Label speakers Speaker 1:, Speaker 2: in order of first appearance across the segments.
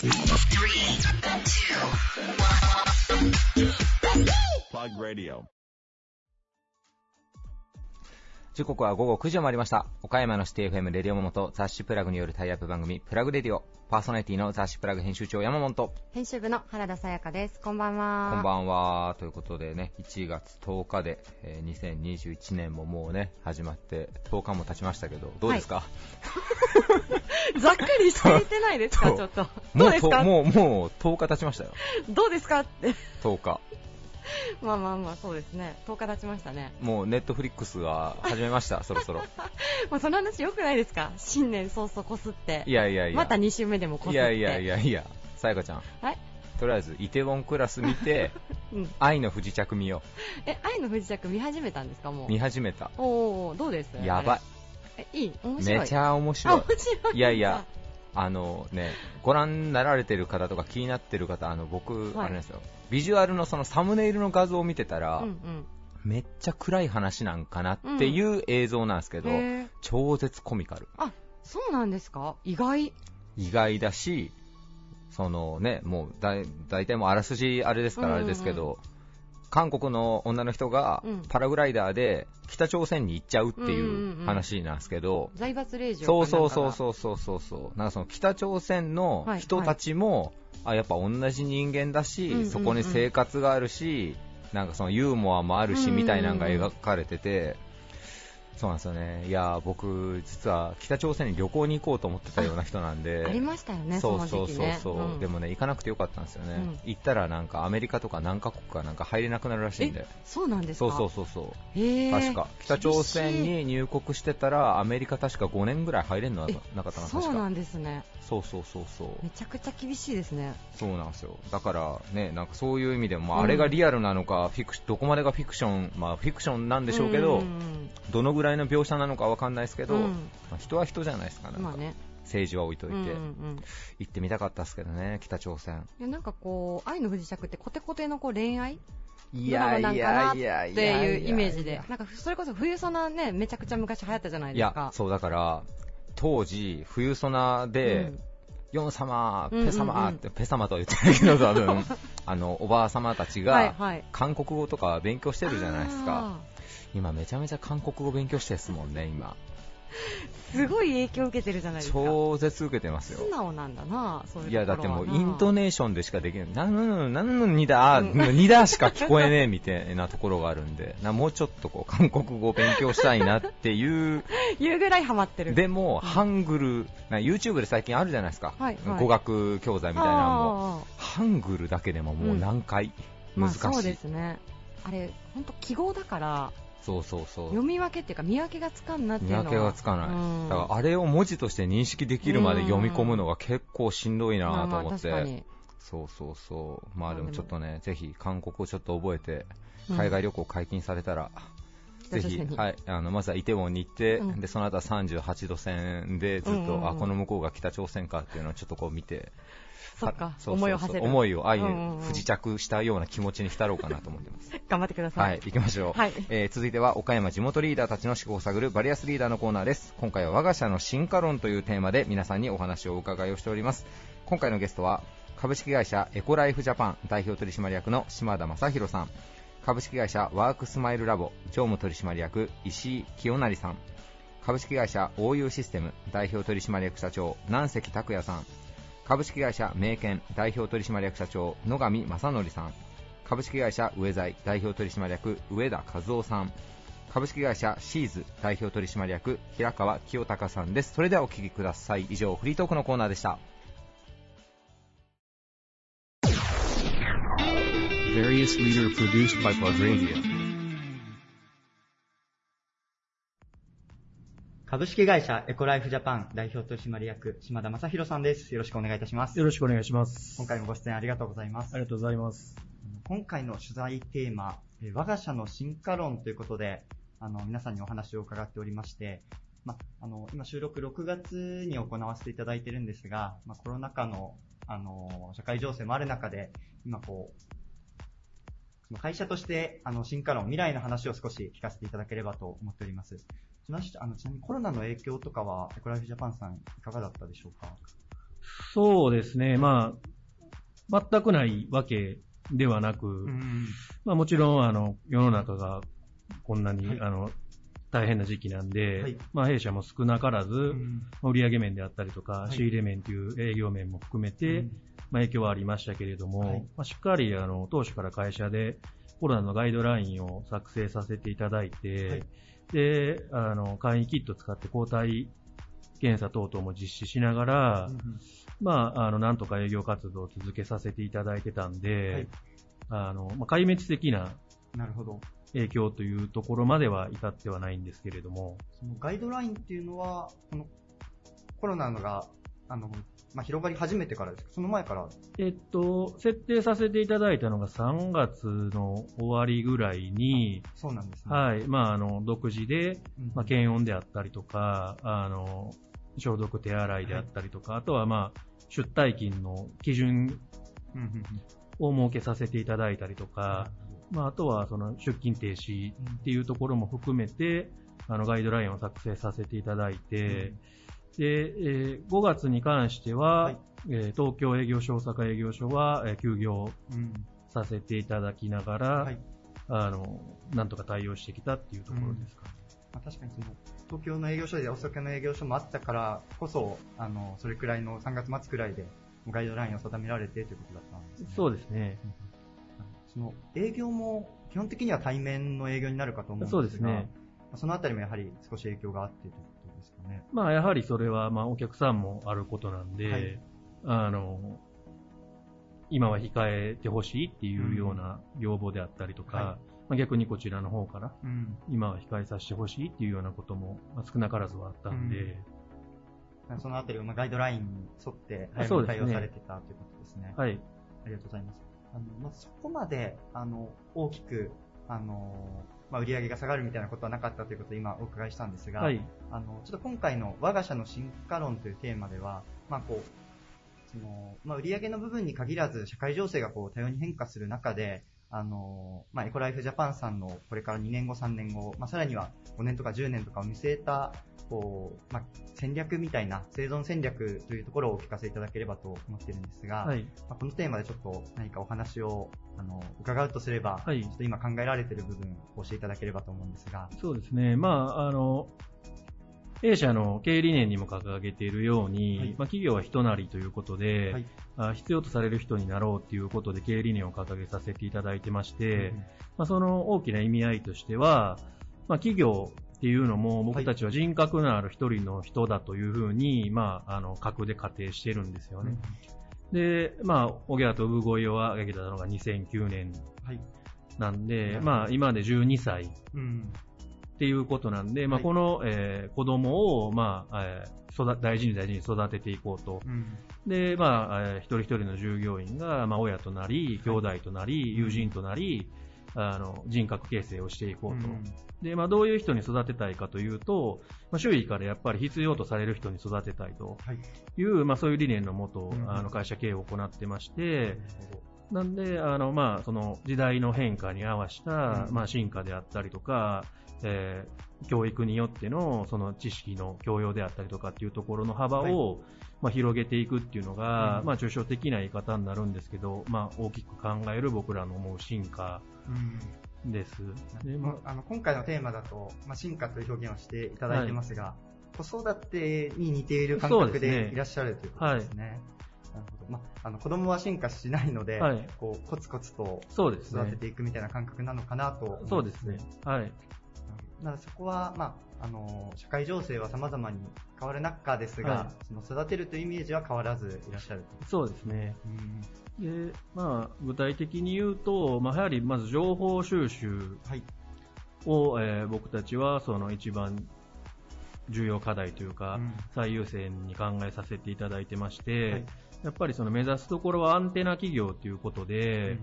Speaker 1: Three, two, one. Plug radio.
Speaker 2: 時刻は午後9時を回りました。岡山のシティ FM レディオモモと雑誌プラグによるタイアップ番組、プラグレディオ。パーソナリティの雑誌プラグ編集長山本と、
Speaker 3: 編集部の原田さやかです。こんばんは。
Speaker 2: こんばんは。ということでね、1月10日で、えー2021年ももうね、始まって10日も経ちましたけど、どうですか、
Speaker 3: ざっくりしていてないですか、ちょっと。どうですか？
Speaker 2: ともう、もう10日経ちましたよ。
Speaker 3: どうですか？って。
Speaker 2: 10日。
Speaker 3: まあまあまあ、そうですね。10日経ちましたね。
Speaker 2: もうネットフリックスは始めました、そろそろ。
Speaker 3: まあその話良くないですか？新年早々こすって。
Speaker 2: いやいやいや。
Speaker 3: また2週目でもこすって。
Speaker 2: いやいやいやいや、さやかちゃん。
Speaker 3: はい
Speaker 2: とりあえず、イテウォンクラス見て、
Speaker 3: うん。
Speaker 2: 愛の不時着見よ
Speaker 3: え、愛の不時着見始めたんですか、も
Speaker 2: う。
Speaker 3: う。
Speaker 2: 見始めた。
Speaker 3: おー、どうです？
Speaker 2: やばい。
Speaker 3: え、いい？面白い。
Speaker 2: めちゃ面
Speaker 3: あ、
Speaker 2: 白い
Speaker 3: 面。白い。
Speaker 2: いやいや。あのね、ご覧になられてる方とか気になってる方、あの僕、
Speaker 3: はい
Speaker 2: あれなんですよ、ビジュアルのそのサムネイルの画像を見てたら、
Speaker 3: うんうん。
Speaker 2: めっちゃ暗い話なんかなっていう映像なんですけど、
Speaker 3: へー
Speaker 2: 超絶コミカル。
Speaker 3: あ、そうなんですか？意外。
Speaker 2: 意外だし、そのね、もうだい大体もうあらすじあれですからあれですけど、韓国の女の人が
Speaker 3: うん。
Speaker 2: パラグライダーで北朝鮮に行っちゃうっていううん話なんですけど、
Speaker 3: 財閥令嬢
Speaker 2: そうそうそう
Speaker 3: う。
Speaker 2: そうそうそうそう。なんかその北朝鮮の
Speaker 3: はい
Speaker 2: 人たちも、あやっぱ同じ人間だし、
Speaker 3: うんうんうん。
Speaker 2: そこに生活があるしなんかそのユーモアもあるし、みたいなのが描かれててそうなんですよね。いや僕実は北朝鮮に旅行に行こうと思ってたような人なんで。
Speaker 3: ありましたよね、
Speaker 2: そ
Speaker 3: そうの
Speaker 2: そうそう
Speaker 3: 時期ね。
Speaker 2: そう、
Speaker 3: ん。
Speaker 2: でもね行かなくてよかったんですよね、
Speaker 3: うん。
Speaker 2: 行ったらなんかアメリカとか何カ国かなんか入れなくなるらしいんで。
Speaker 3: そうなんですか？
Speaker 2: そうそうそうそう。
Speaker 3: へー。
Speaker 2: 確か。北朝鮮に入国してたらアメリカ確か5年ぐらい入れんのな
Speaker 3: え
Speaker 2: なかった
Speaker 3: そうなんですね。
Speaker 2: そうそうそうそう。
Speaker 3: めちゃくちゃ厳しいですね。
Speaker 2: そうなんですよ。だからねなんかそういう意味でも、まあ
Speaker 3: うん
Speaker 2: あれがリアルなのかフィクシどこまでがフィクションまあフィクションなんでしょうけど、
Speaker 3: ん。
Speaker 2: どのぐらいの描写なのかわかんないですけど、
Speaker 3: うん。
Speaker 2: まあ人は人じゃないですかなんか、
Speaker 3: まあね。
Speaker 2: 政治は置いといて、
Speaker 3: うんうんうん。
Speaker 2: 行ってみたかったですけどね北朝鮮。
Speaker 3: いやなんかこう、愛の不時着ってコテコテのこう恋愛？
Speaker 2: い
Speaker 3: ドラマなんかなっ
Speaker 2: や
Speaker 3: っていうイメージで、なんかそれこそ冬ソナね、めちゃくちゃ昔流行ったじゃない
Speaker 2: いや
Speaker 3: ですか。
Speaker 2: そうだから当時冬ソナで、ヨン様、
Speaker 3: うんうんうん。
Speaker 2: ペ様って、ペ様とは言ってないけど、多分。あのおばあ様たちが
Speaker 3: はい。
Speaker 2: 韓国語とか勉強してるじゃないですか、
Speaker 3: あ
Speaker 2: 今、めちゃめちゃ韓国語勉強してですもんね、今、
Speaker 3: ー。すごい影響を受けてるじゃないですか。
Speaker 2: 超絶受けてますよ。
Speaker 3: 素。直なんだな、そういう
Speaker 2: いやだってもうイン
Speaker 3: ネ
Speaker 2: トネーションでしかできない、なんのなんのにだ、にだしか聞こえねえみたいなところがあるんで、なもうちょっとこう韓国語を勉強したいなっていう、
Speaker 3: 言うぐらいハマってる。
Speaker 2: でも、ハングル、な YouTube で最近あるじゃないですか、
Speaker 3: はいはい。
Speaker 2: 語学教材みたいなのも、
Speaker 3: あ
Speaker 2: ハングルだけでももう何回、難しい、
Speaker 3: あそうですね。あれ、本当記号だから、
Speaker 2: そうそうそう。
Speaker 3: 読み分けっていうか見分けがつかんなっていうのは。
Speaker 2: 見分けがつかない、
Speaker 3: うん。
Speaker 2: だからあれを文字として認識できるまで読み込むのが結構しんどいな
Speaker 3: まあまあ
Speaker 2: と思って、
Speaker 3: 確かに。
Speaker 2: そうそうそう、まあでもちょっとね、ぜひ韓国をちょっと覚えて、
Speaker 3: うん
Speaker 2: 海外旅行解禁されたら、ぜひ、
Speaker 3: 北朝鮮に。
Speaker 2: はい、あのまずはイテウォンに行って、
Speaker 3: うん。
Speaker 2: でその後は38度線でずっと、
Speaker 3: うんうんうん。
Speaker 2: あこの向こうが北朝鮮かっていうのをちょっとこう見て、
Speaker 3: そっか
Speaker 2: は、そうそうそう。
Speaker 3: 思いを馳せる。
Speaker 2: 思いを愛に
Speaker 3: うんう
Speaker 2: 不時着したような気持ちに浸ろうかなと思ってます。
Speaker 3: 頑張ってくださ。
Speaker 2: はいい、行きましょう、
Speaker 3: はい。
Speaker 2: えー続いては岡山地元リーダーたちの思考を探るバリアスリーダーのコーナーです。今回は我が社の進化論というテーマで皆さんにお話をお伺いをしております。今回のゲストは株式会社エコライフジャパン代表取締役の島田正宏さん。株式会社ワークスマイルラボ常務取締役石井清成さん。株式会社 OU システム代表取締役社長南関拓也さん株式会社名犬代表取締役社長野上正則さん。株式会社上財代表取締役上田和夫さん。株式会社シーズ代表取締役平川清隆さんです。それではお聞きください。以上フリートークのコーナーでした。
Speaker 1: Various leader produced by Plug Radio.
Speaker 4: 株式会社エコライフジャパン代表取締役島田正宏さんです。よろしくお願いいたします。
Speaker 5: よろしくお願いします。
Speaker 4: 今回もご出演ありがとうございます
Speaker 5: あ。りがとうございます。
Speaker 4: 今回の取材テーマ、えー我が社の進化論ということで、あの、皆さんにお話を伺っておりまして、ま、あの、今収録6月に行わせていただいてるんですが、ま、コロナ禍の、あの、社会情勢もある中で、今こう、会社として、あの、進化論、未来の話を少し聞かせていただければと思っております。ちなみにあのちなみにコロナの影響とかは、エコライフジャパンさんいかがだったでしょうか？
Speaker 5: そうですね。まあ、全くないわけではなく、
Speaker 4: うん。
Speaker 5: まあもちろん、あの、世の中がこんなに、
Speaker 4: はい。
Speaker 5: あの、大変な時期なんで、
Speaker 4: はい。
Speaker 5: まあ弊社も少なからず、
Speaker 4: うん。
Speaker 5: 売上面であったりとか、
Speaker 4: い。
Speaker 5: 仕入れ面という営業面も含めて、
Speaker 4: うん。
Speaker 5: まあ、影響はありましたけれども、
Speaker 4: はい。
Speaker 5: まあ、しっかりあの当初から会社でコロナのガイドラインを作成させていただいて、
Speaker 4: はい
Speaker 5: であの簡易キットを使って抗体検査等々も実施しながら、まあ、あのなんとか営業活動を続けさせていただいてたんで、あのまあ、壊滅的な
Speaker 4: なるほど。
Speaker 5: 影響というところまでは至ってはないんですけれども、
Speaker 4: そのガイドラインっていうのは、このコロナのが、あの、まあ、広がり始めてからですか？その前から？
Speaker 5: えっと、設定させていただいたのが3月の終わりぐらいに、
Speaker 4: そうなんですね。
Speaker 5: はい、まあ、あの、独自で、
Speaker 4: うん
Speaker 5: まあ、検温であったりとか、あの、消毒手洗いであったりとか、あとはまあ、出退勤の基準
Speaker 4: うんうん
Speaker 5: を設けさせていただいたりとか、まあ、あとはその出勤停止っていうところも含めて、あの、ガイドラインを作成させていただいて、で、えー5月に関しては、
Speaker 4: はい。
Speaker 5: えー東京営業所、大阪営業所は、えー休業
Speaker 4: うんうん
Speaker 5: させていただきながら、
Speaker 4: はい。
Speaker 5: あの、なんとか対応してきたっていうところですか。ね。
Speaker 4: まあ、確かにその東京の営業所で大阪の営業所もあったからこそ、あのそれくらいの3月末くらいでガイドラインを定められてということだったんですね。
Speaker 5: そうですね。
Speaker 4: その営業も基本的には対面の営業になるかと思うんですが、
Speaker 5: そうですね。
Speaker 4: まあそのあたりもやはり少し影響があってというね。
Speaker 5: まあ、やはりそれは、まあ、お客さんもあることなんで、
Speaker 4: はい
Speaker 5: あの、今は控えてほしいっていうような要望であったりとか、
Speaker 4: はい
Speaker 5: まあ、逆にこちらの方から、
Speaker 4: うん
Speaker 5: 今は控えさせてほしいっていうようなことも、まあ少なからずはあったんで、
Speaker 4: そのあたりをまあガイドラインに沿って対応されてたということですね。
Speaker 5: はい。
Speaker 4: ありがとうございます。あのまあ、そこまであの大きくあの、まあ、売り上げが下がるみたいなことはなかったということを今お伺いしたんですが、
Speaker 5: はい。
Speaker 4: あのちょっと今回の我が社の進化論というテーマでは、まあこうそのまあ、売上の部分に限らず社会情勢がこう多様に変化する中で、あのまあ、エコライフジャパンさんのこれから2年後、3年後、まあ、さらには5年とか10年とかを見据えたこう、まあ、戦略みたいな生存戦略というところをお聞かせいただければと思っているんですが、
Speaker 5: はい。
Speaker 4: まあ、このテーマでちょっと何かお話をあの伺うとすれば、
Speaker 5: はい
Speaker 4: ちょっと今考えられている部分を教えていただければと思うんですが。
Speaker 5: そうですね。まあ、あの、弊社の経営理念にも掲げているように、
Speaker 4: はい。
Speaker 5: まあ、企業は人なりということで、
Speaker 4: はい。
Speaker 5: あ必要とされる人になろうということで経営理念を掲げさせていただいてまして、
Speaker 4: うん
Speaker 5: まあ、その大きな意味合いとしては、まあ、企業っていうのも僕たちは人格のある一人の人だというふうに、まあ、あの、格で仮定してるんですよね。で、まあ、小川と産声を上げたのが2009年
Speaker 4: はい。
Speaker 5: なんで、
Speaker 4: なるほど。
Speaker 5: まあ、今で12歳
Speaker 4: うん
Speaker 5: っていうことなんで、まあ、
Speaker 4: はい。
Speaker 5: この、えー子供を、まあ、えー育大事に大事に育てていこうと。
Speaker 4: うん。
Speaker 5: で、まあ、えー一人一人の従業員が、まあ、親となり、兄弟となり、友人となり、あの、人格形成をしていこうと。
Speaker 4: うん。
Speaker 5: で、まあ、どういう人に育てたいかというと、まあ、周囲からやっぱり必要とされる人に育てたいと。
Speaker 4: はい。
Speaker 5: いう、まあ、そういう理念のもと
Speaker 4: う、ん。
Speaker 5: あの、会社経営を行ってまして、なんで、あの、まあ、その時代の変化に合わせた、
Speaker 4: うん。
Speaker 5: まあ、進化であったりとか、えー教育によっての、その知識の教養であったりとかっていうところの幅を、まあ、広げていくっていうのが、
Speaker 4: うん
Speaker 5: まあ、抽象的な言い方になるんですけど、まあ、大きく考える僕らの思う進化
Speaker 4: うん
Speaker 5: です。で
Speaker 4: まあの今回のテーマだと、まあ、進化という表現をしていただいてますが、子育てに似ている感覚
Speaker 5: で
Speaker 4: いらっしゃるということですね。なるほどまあ、あの子供は進化しないので、
Speaker 5: はい
Speaker 4: こうコツコツと育て。ていくみたいな感覚なのかなと
Speaker 5: そうですね。はい。
Speaker 4: なのでそこは、まあ、あの社会情勢は様々に変わる中ですが、
Speaker 5: は
Speaker 4: その育てるというイメージは変わらずいらっしゃると。
Speaker 5: そうですね。
Speaker 4: うん
Speaker 5: で、まあ、具体的に言うと、まあ、やはりまず情報収集
Speaker 4: はい。
Speaker 5: を、えー僕たちはその一番重要課題というか、
Speaker 4: うん
Speaker 5: 最優先に考えさせていただいてまして、
Speaker 4: はい
Speaker 5: やっぱりその目指すところはアンテナ企業ということで、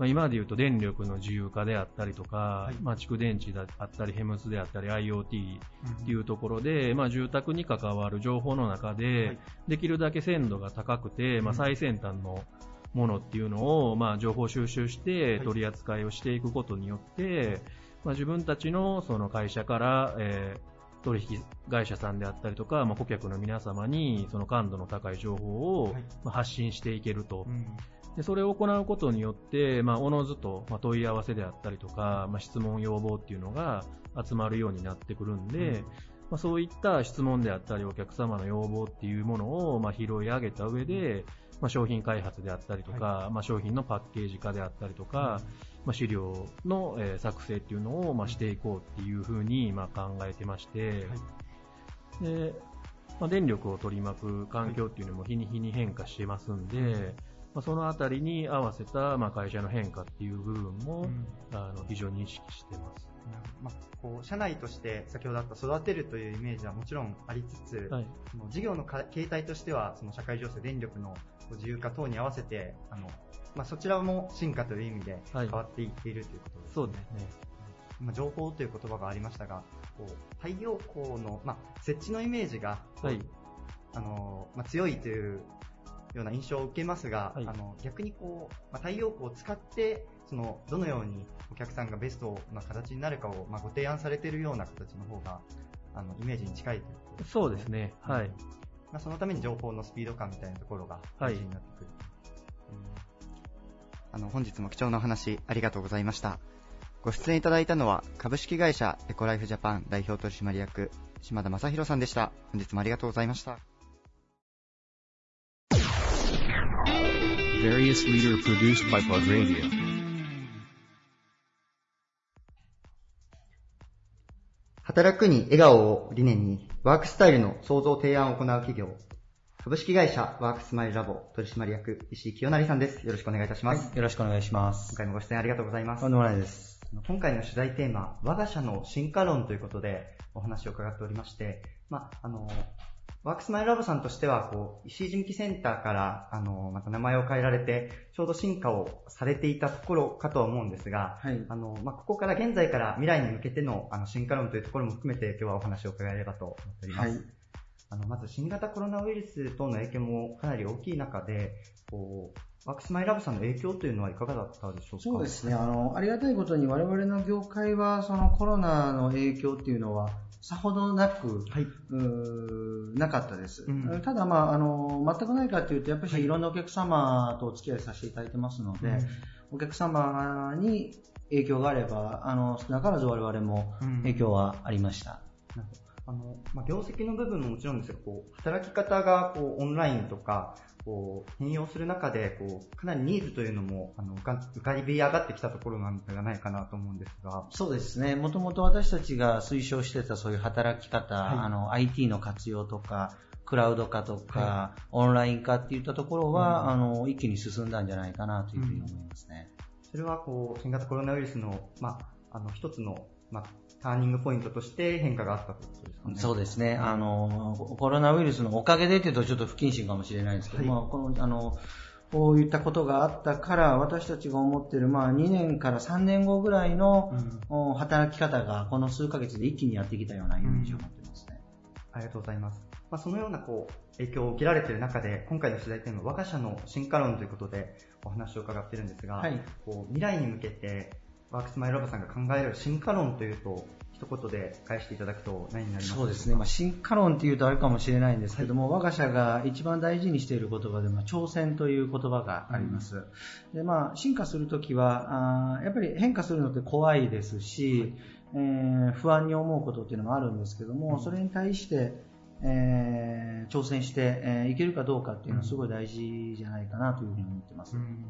Speaker 5: まあ、今で言うと電力の自由化であったりとか、
Speaker 4: い。
Speaker 5: まあ、蓄電池であったり、ヘムスであったり、IoT
Speaker 4: うん。
Speaker 5: っていうところで、まあ、住宅に関わる情報の中で、
Speaker 4: はい。
Speaker 5: できるだけ鮮度が高くて、まあ、
Speaker 4: うん。
Speaker 5: 最先端のものっていうのを、まあ、情報収集して
Speaker 4: はい。
Speaker 5: 取り扱いをしていくことによって、まあ、自分たちのその会社から、えー取引会社さんであったりとか、まあ、顧客の皆様にその感度の高い情報を発信していけると。
Speaker 4: うん。
Speaker 5: でそれを行うことによって、まあ、おのずと、まあ、問い合わせであったりとか、まあ、質問要望っていうのが集まるようになってくるんで、
Speaker 4: うん。
Speaker 5: まあ、そういった質問であったりお客様の要望っていうものを、まあ、拾い上げた上で、まあ、商品開発であったりとか、まあ、商品のパッケージ化であったりとか、まあ、資料の、えー作成っていうのを、まあ、していこうっていうふうに、まあ、考えてまして、でまあ、電力を取り巻く環境っていうのも日に日に変化してますんで、まあ、そのあたりに合わせた、まあ、会社の変化っていう部分も、
Speaker 4: うん。
Speaker 5: あの非常に意識してます。
Speaker 4: まあ、こう社内として先ほどあった育てるというイメージはもちろんありつつ、
Speaker 5: はい。
Speaker 4: その事業のか形態としてはその社会情勢、電力の自由化等に合わせてあの、まあ、そちらも進化という意味で
Speaker 5: はい
Speaker 4: 変わっていっているということですね。
Speaker 5: そうですね。
Speaker 4: 今情報という言葉がありましたが、こう太陽光の、まあ、設置のイメージが、
Speaker 5: はい
Speaker 4: あのまあ、強いというような印象を受けますが、
Speaker 5: はい
Speaker 4: あの逆にこう、まあ、太陽光を使ってそのどのようにお客さんがベストな形になるかを、まあ、ご提案されているような形の方があのイメージに近いということです
Speaker 5: そうですね。はい。
Speaker 4: まあ、そのために情報のスピード感みたいなところが
Speaker 5: はい
Speaker 4: 大事になってくる、あの本日も貴重なお話ありがとうございました。ご出演いただいたのは株式会社エコライフジャパン代表取締役島田正宏さんでした。本日もありがとうございました。
Speaker 1: Various leader produced by Plug Radio.
Speaker 4: 働くに笑顔を理念にワークスタイルの創造提案を行う企業株式会社ワークスマイルラボ取締役石井清成さんですよろしくお願いいたします、
Speaker 6: よろしくお願いします
Speaker 4: 今。回もご出演ありがとうございます
Speaker 6: とんでもないです。
Speaker 4: 今回の取材テーマ、我が社の進化論ということでお話を伺っておりまして、まあ、あの、ワークスマイルラボさんとしては、こう、石井人気センターから、あの、また名前を変えられて、ちょうど進化をされていたところかとは思うんですが、
Speaker 6: はい。
Speaker 4: あの、まあ、ここから現在から未来に向けての、あの、進化論というところも含めて、今日はお話を伺えればと思っております。
Speaker 6: はい。
Speaker 4: あの、まず新型コロナウイルス等の影響もかなり大きい中で、こう、ワークスマイルラボさんの影響というのはいかがだったでしょうか？
Speaker 6: そうですね。あの、ありがたいことに我々の業界は、そのコロナの影響っていうのは、さほどなく、
Speaker 4: はい。
Speaker 6: なかったです。
Speaker 4: うん
Speaker 6: ただ、まあ、あの、全くないかというと、やっぱりいろんなお客様とお付き合いさせていただいてますので、お客様に影響があれば、あの、少なからず我々も
Speaker 4: うん
Speaker 6: 影響はありました。
Speaker 4: なるほどあの、まあ、業績の部分ももちろんですが、こう、働き方が、こう、オンラインとか、こう、変容する中で、こう、かなりニーズというのも、あの、浮か浮かび上がってきたところなんではないかなと思うんですが、
Speaker 6: そうですね。もともと私たちが推奨してたそういう働き方、
Speaker 4: はい。
Speaker 6: あの、IT の活用とか、クラウド化とか、オンライン化っていったところは、
Speaker 4: うん。
Speaker 6: あの、一気に進んだんじゃないかなというふうに思いますね。
Speaker 4: それは、こう、新型コロナウイルスの、まあ、あの、一つの、まあ、ターニングポイントとして変化があったということですかね。
Speaker 6: そうですね。あの、コロナウイルスのおかげでっていうとちょっと不謹慎かもしれないですけど、
Speaker 4: はい
Speaker 6: まあ、この、あの、こういったことがあったから、私たちが思ってる、まあ、2年から3年後ぐらいの、お働き方が、この数ヶ月で一気にやってきたようなイメージを持ってますね。
Speaker 4: ありがとうございます。まあ、そのようなこう影響を受けられている中で、今回の取材テーマ、我が社の進化論ということでお話を伺っているんですが、
Speaker 6: はい
Speaker 4: こう未来に向けて、ワークスマイルラボさんが考える進化論というと、一言で返していただくと何になりますか？
Speaker 6: そうですね、まあ、進化論っていうとあれかもしれないんですけども、我が社が一番大事にしている言葉で、まあ、挑戦という言葉があります。でまあ、進化するときはあー、やっぱり変化するのって怖いですし、えー不安に思うことっていうのもあるんですけども、
Speaker 4: うん
Speaker 6: それに対して、えー挑戦して、えーいけるかどうかっていうのはすごい大事じゃないかなというふうに思ってます。
Speaker 4: うん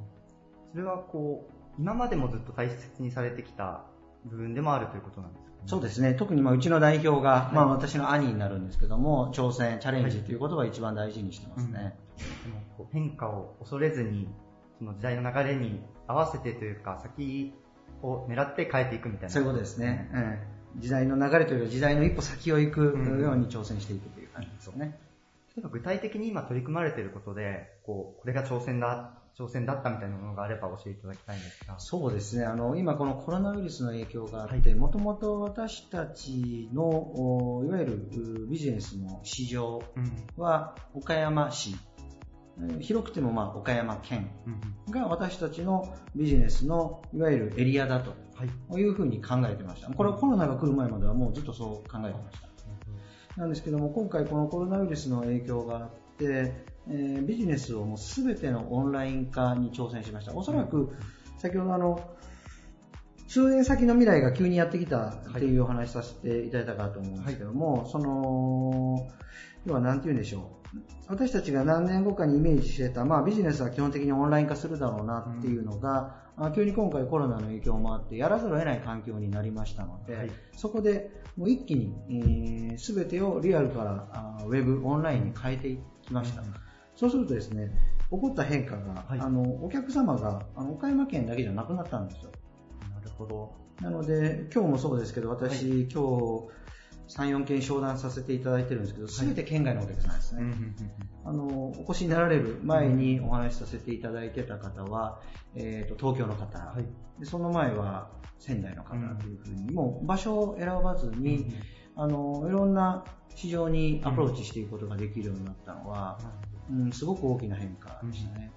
Speaker 4: それはこう、今までもずっと大切にされてきた部分でもあるということなんですかね。
Speaker 6: そうですね。特にまあうちの代表が、まあ私の兄になるんですけども、挑戦、チャレンジということは一番大事にしてますね。
Speaker 4: でもこう変化を恐れずに、その時代の流れに合わせてというか、先を狙って変えていくみたいな。
Speaker 6: そういうことですね。ええ時代の流れというか時代の一歩先を行く
Speaker 4: うん
Speaker 6: ように挑戦していくという感じですよね。
Speaker 4: 例えば具体的に今取り組まれていることで、こう、これが挑戦だ、挑戦だったみたいなものがあれば教えていただきたいんですが。
Speaker 6: そうですね。あの、今このコロナウイルスの影響があって、もともと私たちの、おいわゆるうビジネスの市場
Speaker 4: うん。
Speaker 6: は岡山市、えー広くてもまあ岡山県
Speaker 4: うん。
Speaker 6: が私たちのビジネスのいわゆるエリアだと
Speaker 4: い
Speaker 6: うふうに考えてました。これはコロナが来る前まではもうずっとそう考えてました。なんですけども、今回このコロナウイルスの影響があって、えービジネスをもう全てのオンライン化に挑戦しました。おそらく、先ほどあの、数年先の未来が急にやってきたっていうお話しさせていただいたかと思うんですけども、その、要は何て言うんでしょう。私たちが何年後かにイメージしてた、まあビジネスは基本的にオンライン化するだろうなっていうのが、あ急に今回コロナの影響もあってやらざるを得ない環境になりましたので、
Speaker 4: はい
Speaker 6: そこでもう一気に、えー、全てをリアルからあウェブ、オンラインに変えていきました。そうするとですね、起こった変化が、
Speaker 4: はい。
Speaker 6: あのお客様があの岡山県だけじゃなくなったんですよ。
Speaker 4: なるほど。
Speaker 6: なので、今日もそうですけど、私、今日、3、4件商談させていただいてるんですけど、すべて県外のお客さんですね。あの、お越しになられる前にお話しさせていただいてた方は、えっ、と、東京の方、
Speaker 4: はい。
Speaker 6: で、その前は仙台の方
Speaker 4: うん。
Speaker 6: というふうに、もう場所を選ばずに、あの、いろんな市場にアプローチしていくことができるようになったのは、うん、すごく大きな変化でしたね。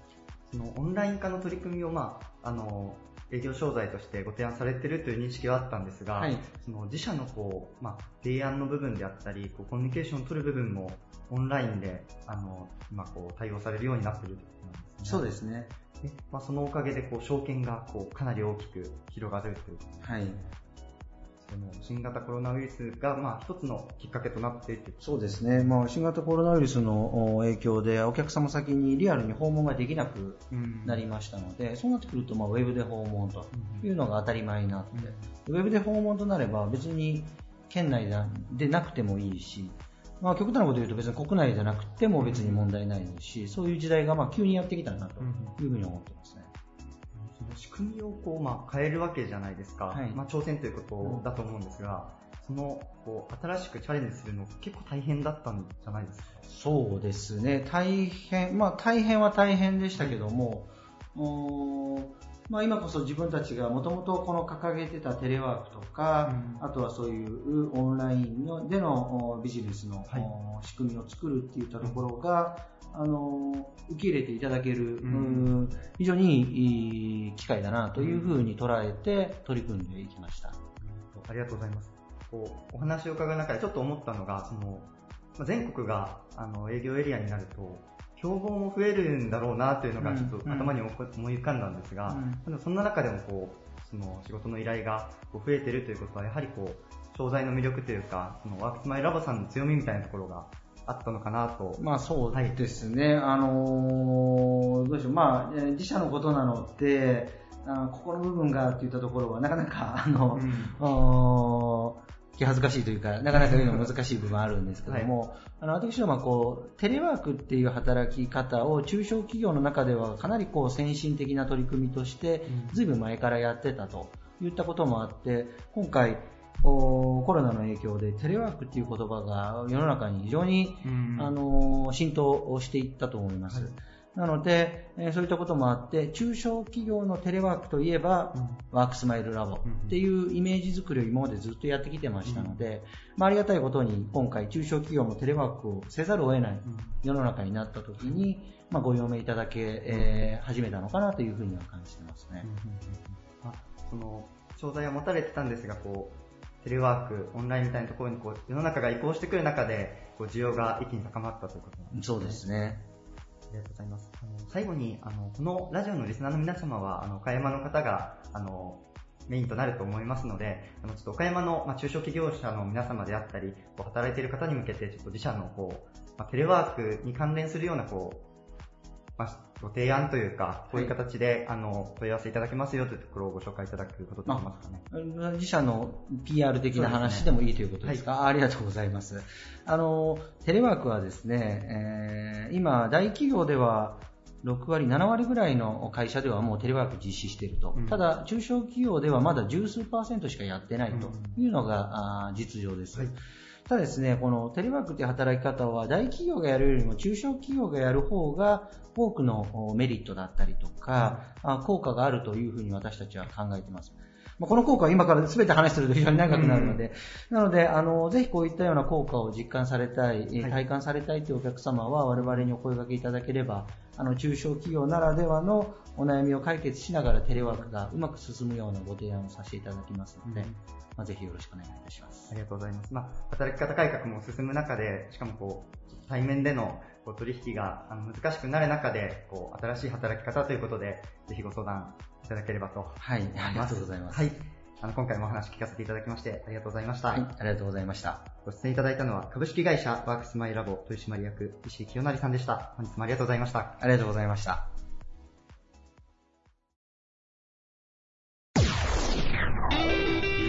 Speaker 4: そのオンライン化の取り組みを、まあ、あの営業商材としてご提案されているという認識はあったんですが、
Speaker 6: はい
Speaker 4: その自社のこう、まあ、提案の部分であったりこうコミュニケーションを取る部分もオンラインであの今こう対応されるようになっているということなんですね。
Speaker 6: そうですね。
Speaker 4: でまあ、そのおかげでこう証券がこうかなり大きく広がるという
Speaker 6: はい。
Speaker 4: その新型コロナウイルスが、まあ、一つのきっかけとなっていて。
Speaker 6: そうですね。まあ、新型コロナウイルスのお影響で、お客様先にリアルに訪問ができなくなりましたので、そうなってくると、まあ、ウェブで訪問というのが当たり前になって、ウェブで訪問となれば別に県内でなくてもいいし、まあ、極端なこと言うと別に国内じゃなくても別に問題ないですし、そういう時代がまあ急にやってきたなというふうに思ってますね。
Speaker 4: 仕組みをこう、まあ、変えるわけじゃないですか、
Speaker 6: はい。
Speaker 4: まあ、挑戦ということだと思うんですが、そのこう新しくチャレンジするの結構大変だったんじゃないですか？
Speaker 6: そうですね、大変、まあ大変は大変でしたけども、おーまあ、今こそ自分たちがもともとこの掲げてたテレワークとか、あとはそういうオンラインのでのおビジネスの、仕組みを作るっていったところが、あの受け入れていただける、
Speaker 4: うん
Speaker 6: うん非常にいい機会だなというふうに捉えて取り組んでいきました。
Speaker 4: ありがとうございます。こうお話を伺う中でちょっと思ったのが、そのまあ全国があの営業エリアになると、競合も増えるんだろうなというのがちょっと
Speaker 6: うん
Speaker 4: 頭に思い浮かんだんですが、
Speaker 6: うん。
Speaker 4: そんな中でもこうその仕事の依頼がこう増えているということは、やはりこう商材の魅力というか、そのワークスマイラボさんの強みみたいなところがあったのかなと。
Speaker 6: まあそうですね、あのーどうでしょう、まあ、えー自社のことなので、あーここの部分がって言ったところは、なかなか、あの、おー気恥ずかしいというか、なかなか言うの難しい部分あるんですけども、あの私どもはこう、テレワークっていう働き方を中小企業の中ではかなりこう先進的な取り組みとして、ずいぶん前からやってたといったこともあって、今回、おコロナの影響でテレワークっていう言葉が世の中に非常に、あの浸透をしていったと思います。なので、えーそういったこともあって、中小企業のテレワークといえば、ワークスマイルラボっていうイメージ作りを今までずっとやってきてましたので、まあ、ありがたいことに今回中小企業もテレワークをせざるを得ない世の中になった時に、まあ、ご用命いただけ、えー始めたのかなというふうには感じてますね。
Speaker 4: あその商材は持たれてたんですが、こうテレワーク、オンラインみたいなところにこう世の中が移行してくる中で、こう需要が一気に高まったということなんです
Speaker 6: そうですね。
Speaker 4: ありがとうございます。あの最後にあの、このラジオのリスナーの皆様は、あの岡山の方があのメインとなると思いますので、あのちょっと岡山の、まあ、中小企業者の皆様であったり、こう働いている方に向けて、ちょっと自社のこう、まあ、テレワークに関連するようなこう、まあ、ご提案というか、こういう形で、あの問い合わせいただけますよというところをご紹介いただくことできますかね。
Speaker 6: 自社の PR 的な話でもいいということですか、あありがとうございます。あの、テレワークはですね、えー今、大企業では6割、7割ぐらいの会社ではもうテレワーク実施していると。
Speaker 4: うん
Speaker 6: ただ、中小企業ではまだ十数パーセントしかやってないというのが、あー実情です。
Speaker 4: はい
Speaker 6: ただですね、このテレワークという働き方は大企業がやるよりも中小企業がやる方が多くのおメリットだったりとか、あ効果があるというふうに私たちは考えています。まあこの効果は今から全て話すると非常に長くなるので、なので、あの、ぜひこういったような効果を実感されたい。体感されたいというお客様は我々にお声掛けいただければ、あの中小企業ならではのお悩みを解決しながらテレワークがうまく進むようなご提案をさせていただきますので、
Speaker 4: うん
Speaker 6: まあ、ぜひよろしくお願いいたします
Speaker 4: あ。りがとうございます。まあ、働き方改革も進む中で、しかもこう、対面でのこう取引が難しくなる中で、こう、新しい働き方ということで、ぜひご相談いただければと
Speaker 6: はい。ありがとうございます。
Speaker 4: はい。あの、今回もお話聞かせていただきまして、ありがとうございました。
Speaker 6: はい、ありがとうございました。
Speaker 4: ご出演いただいたのは、株式会社ワークスマイラボ取締役、石井清成さんでした。本日もありがとうございました。
Speaker 6: ありがとうございました。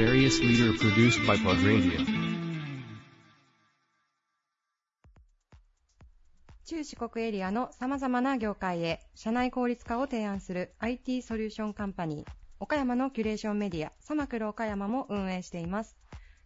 Speaker 1: Various leader produced by Pod Radio.
Speaker 7: 中四国エリアの様々な業界へ社内効率化を提案する IT ソリューションカンパニー岡山のキュレーションメディアサマクル岡山も運営しています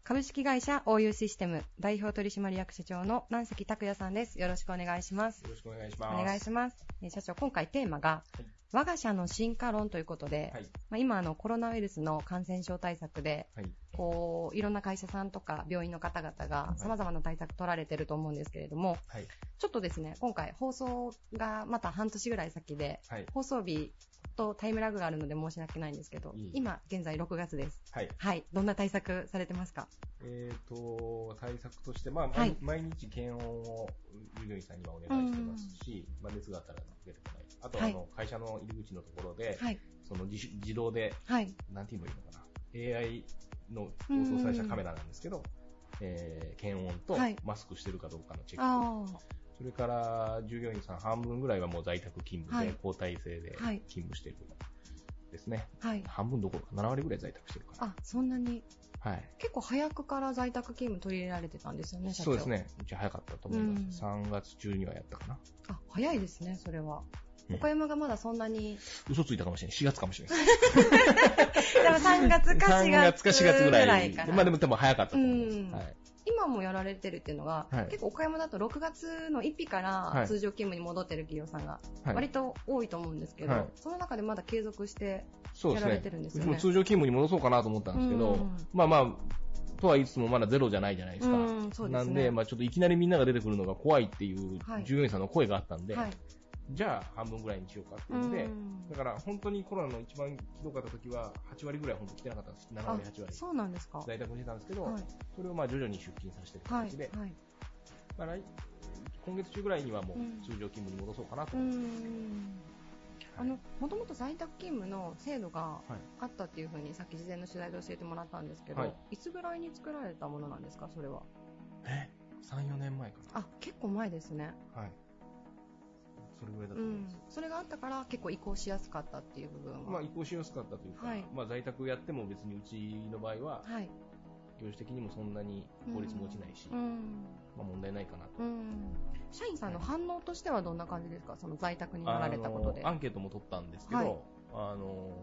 Speaker 7: 株式会社 OU システム代表取締役社長の南関拓也さんですよろしくお願いします
Speaker 8: よろしくお願いします。
Speaker 7: お願いしますえー社長今回テーマが我が社の進化論ということで、
Speaker 8: はい。
Speaker 7: まあ、今あのコロナウイルスの感染症対策で
Speaker 8: はい。
Speaker 7: こういろんな会社さんとか病院の方々が様々な対策取られてると思うんですけれども、
Speaker 8: はい。
Speaker 7: ちょっとですね、今回放送がまた半年ぐらい先で、
Speaker 8: はい。
Speaker 7: 放送日とタイムラグがあるので申し訳ないんですけど
Speaker 8: いい、
Speaker 7: 今現在6月です。
Speaker 8: はい。
Speaker 7: はい。どんな対策されてますか？
Speaker 8: えっ、と、対策として、まあ、
Speaker 7: はい
Speaker 8: 毎日検温を従業員さんにはお願いしてますし、まあ、熱があったら出てこない。あとあの、会社の入り口のところで、
Speaker 7: はい。
Speaker 8: その自主自動で、
Speaker 7: はい。
Speaker 8: なんて言えばいいのかな。AI の応答されたカメラなんですけど、えー検温と
Speaker 7: はい
Speaker 8: マスクしてるかどうかのチェック。
Speaker 7: あ
Speaker 8: それから、従業員さん半分ぐらいはもう在宅勤務で、
Speaker 7: はい
Speaker 8: 交代制で
Speaker 7: はい
Speaker 8: 勤務してるですね。
Speaker 7: あ。はい。
Speaker 8: 半分どころか7割ぐらい在宅してるから。
Speaker 7: あ、そんなに、
Speaker 8: はい。
Speaker 7: 結構早くから在宅勤務取り入れられてたんですよね、社長。
Speaker 8: そうです。ね。うち早かったと思います。
Speaker 7: うん
Speaker 8: 3月中にはやったかな。
Speaker 7: あ、早いですね、それは。
Speaker 8: うん
Speaker 7: 岡山がまだそんなに、
Speaker 8: 嘘ついたかもしれない。4月かもしれない で
Speaker 7: も3月か4
Speaker 8: 3
Speaker 7: 月
Speaker 8: 月か4月ぐらい。まあでも多分早かったと思います。
Speaker 7: うん
Speaker 8: はい。
Speaker 7: 今もやられてるっていうのが、
Speaker 8: はい
Speaker 7: 結構岡山だと6月の1日か
Speaker 8: はい
Speaker 7: ら通常勤務に戻ってる企業さんが
Speaker 8: はい
Speaker 7: 割と多いと思うんですけど、
Speaker 8: はい
Speaker 7: その中でまだ継続して。やられてるんですよね
Speaker 8: うちも通常勤務に戻そうかなと思ったんですけど、
Speaker 7: うん
Speaker 8: まあまあ、とは言いつつもまだゼロじゃないじゃないですか。
Speaker 7: うんすね
Speaker 8: なんで、まあちょっといきなりみんなが出てくるのが怖いっていう
Speaker 7: はい
Speaker 8: 従業員さんの声があったんで、
Speaker 7: はい。
Speaker 8: じゃあ半分ぐらいにしようかっていうので、
Speaker 7: うん
Speaker 8: だから本当にコロナの一番ひどかった時は8割ぐらい本当来てなかったんです。7割、8割。
Speaker 7: そうなんですか。
Speaker 8: 在宅してたんですけど、
Speaker 7: はい。
Speaker 8: それをまあ徐々に出勤させてる
Speaker 7: はい
Speaker 8: 形で、。
Speaker 7: はい。
Speaker 8: まあ来今月中ぐらいにはもう
Speaker 7: うん
Speaker 8: 通常勤務に戻そうかなと
Speaker 7: う
Speaker 8: 思ってます。
Speaker 7: ん。あの、もともと在宅勤務の制度が
Speaker 8: はい
Speaker 7: あったっていうふうにさっき事前の取材で教えてもらったんですけど、
Speaker 8: はい
Speaker 7: い、つぐらいに作られたものなんですか、それは？
Speaker 8: え ?3、4年前か
Speaker 7: あ、結構前ですね。
Speaker 8: な。はい。それぐらいだと
Speaker 7: うん
Speaker 8: 思います。。
Speaker 7: それがあったから結構移行しやすかったっていう部分は。
Speaker 8: まあ移行しやすかったというか、
Speaker 7: はい
Speaker 8: まあ在宅やっても別にうちの場合は、
Speaker 7: はい。
Speaker 8: 業種的にもそんなに効率も落ちないし、
Speaker 7: うん。
Speaker 8: まあ問題ないかなと。
Speaker 7: うん。社員さんの反応としてはどんな感じですか？その在宅になられたことで。
Speaker 8: アンケートも取ったんですけど、
Speaker 7: はい
Speaker 8: あの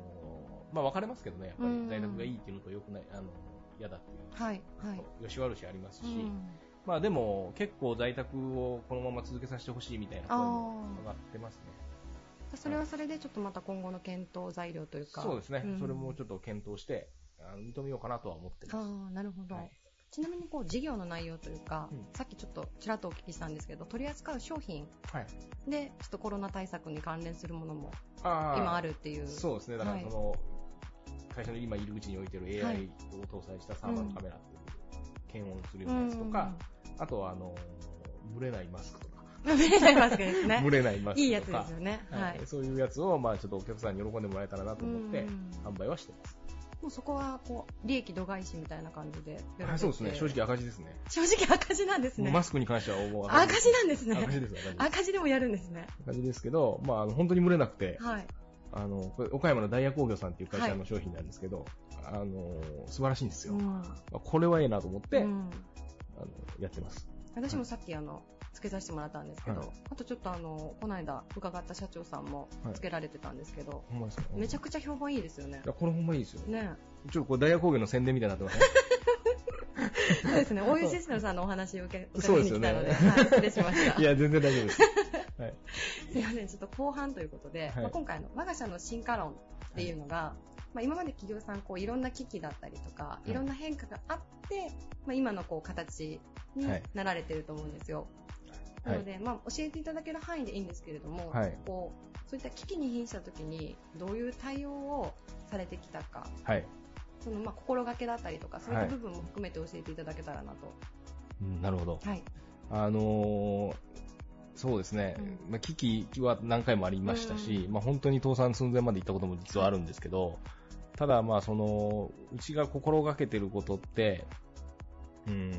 Speaker 8: まあ分かれますけどね、やっぱり
Speaker 7: うん
Speaker 8: 在宅がいいっていうのと良くない、あの嫌だっていう、
Speaker 7: はい。はい。
Speaker 8: よし悪しありますし、
Speaker 7: うん
Speaker 8: まあでも結構在宅をこのまま続けさせてほしいみたいな声も上がってますね。
Speaker 7: それはそれでちょっとまた今後の検討材料というか。
Speaker 8: そうですね、
Speaker 7: ん
Speaker 8: それもちょっと検討して、認めようかなとは思ってます。
Speaker 7: ああ、なるほど。
Speaker 8: はい
Speaker 7: ちなみにこう事業の内容というか、
Speaker 8: うん
Speaker 7: さっきちょっとちらっとお聞きしたんですけど、取り扱う商品
Speaker 8: はい。
Speaker 7: でちょっとコロナ対策に関連するものも今あるっていう。
Speaker 8: そうですね、だから
Speaker 7: はい
Speaker 8: その、会社の今入り口に置いてる
Speaker 7: は
Speaker 8: AI
Speaker 7: い
Speaker 8: を搭載したサーバーのカメラっていう、検温するようなやつとか、あとはあの、蒸れないマスクとか、
Speaker 7: うん。見れないマスクですね
Speaker 8: 蒸。れないマスクとか、
Speaker 7: いいやつですよね。は
Speaker 8: はいい。そういうやつを、まあちょっとお客さんに喜んでもらえたらなと思って
Speaker 7: うん、
Speaker 8: 販売はしてます。
Speaker 7: もうそこはこう利益度外視みたいな感じで
Speaker 8: はいそうですね、正直赤字ですね。
Speaker 7: 正直赤字なんですね。
Speaker 8: マスクに関してはもう
Speaker 7: 赤字なんですね。
Speaker 8: 赤字です、赤字。
Speaker 7: 赤字でもやるんですね。
Speaker 8: 赤字ですけど、まああの、本当に蒸れなくて、
Speaker 7: はい。
Speaker 8: あの、これ岡山のダイヤ工業さんっていう会社の商品なんですけど、あの、素晴らしいんですよ。
Speaker 7: うん
Speaker 8: まあこれはええなと思って、
Speaker 7: うん
Speaker 8: あの、やってます。
Speaker 7: 私もさっきあの、つけさせてもらったんですけど、
Speaker 8: はい
Speaker 7: あとちょっとあの、この間伺った社長さんも
Speaker 8: はい
Speaker 7: つけられてたんですけど、
Speaker 8: ほんまですか？
Speaker 7: めちゃくちゃ評判いいですよね
Speaker 8: い。や、これほんまいいですよ。
Speaker 7: ね
Speaker 8: ちょっとこれダイヤ工業の宣伝みたいになってますね。
Speaker 7: そうですね。大湯システムさんのお話を受け、伺いに来たので、はい、失礼しました。
Speaker 8: いや、全然大丈夫です。はい。
Speaker 7: すいません、ちょっと後半ということで、
Speaker 8: はい
Speaker 7: まあ、今回の我が社の進化論っていうのが、まあ、今まで企業さんこういろんな危機だったりとか、
Speaker 8: い
Speaker 7: いろんな変化があって、まあ、今のこう形に
Speaker 8: はい
Speaker 7: なられてると思うんですよ。なので、まあ、教えていただける範囲でいいんですけれども、
Speaker 8: はい
Speaker 7: こうそういった危機に瀕した時にどういう対応をされてきたか、
Speaker 8: はい。
Speaker 7: そのまあ心がけだったりとか、そういっ
Speaker 8: はい
Speaker 7: た部分も含めて教えていただけたらなと。
Speaker 8: うんなるほど。
Speaker 7: はい。
Speaker 8: あのーそうですね、
Speaker 7: うん
Speaker 8: まあ、危機は何回もありましたし、
Speaker 7: うん
Speaker 8: まあ、本当に倒産寸前まで行ったことも実はあるんですけど、ただ、まあ、その、うちが心がけてることって、うーん、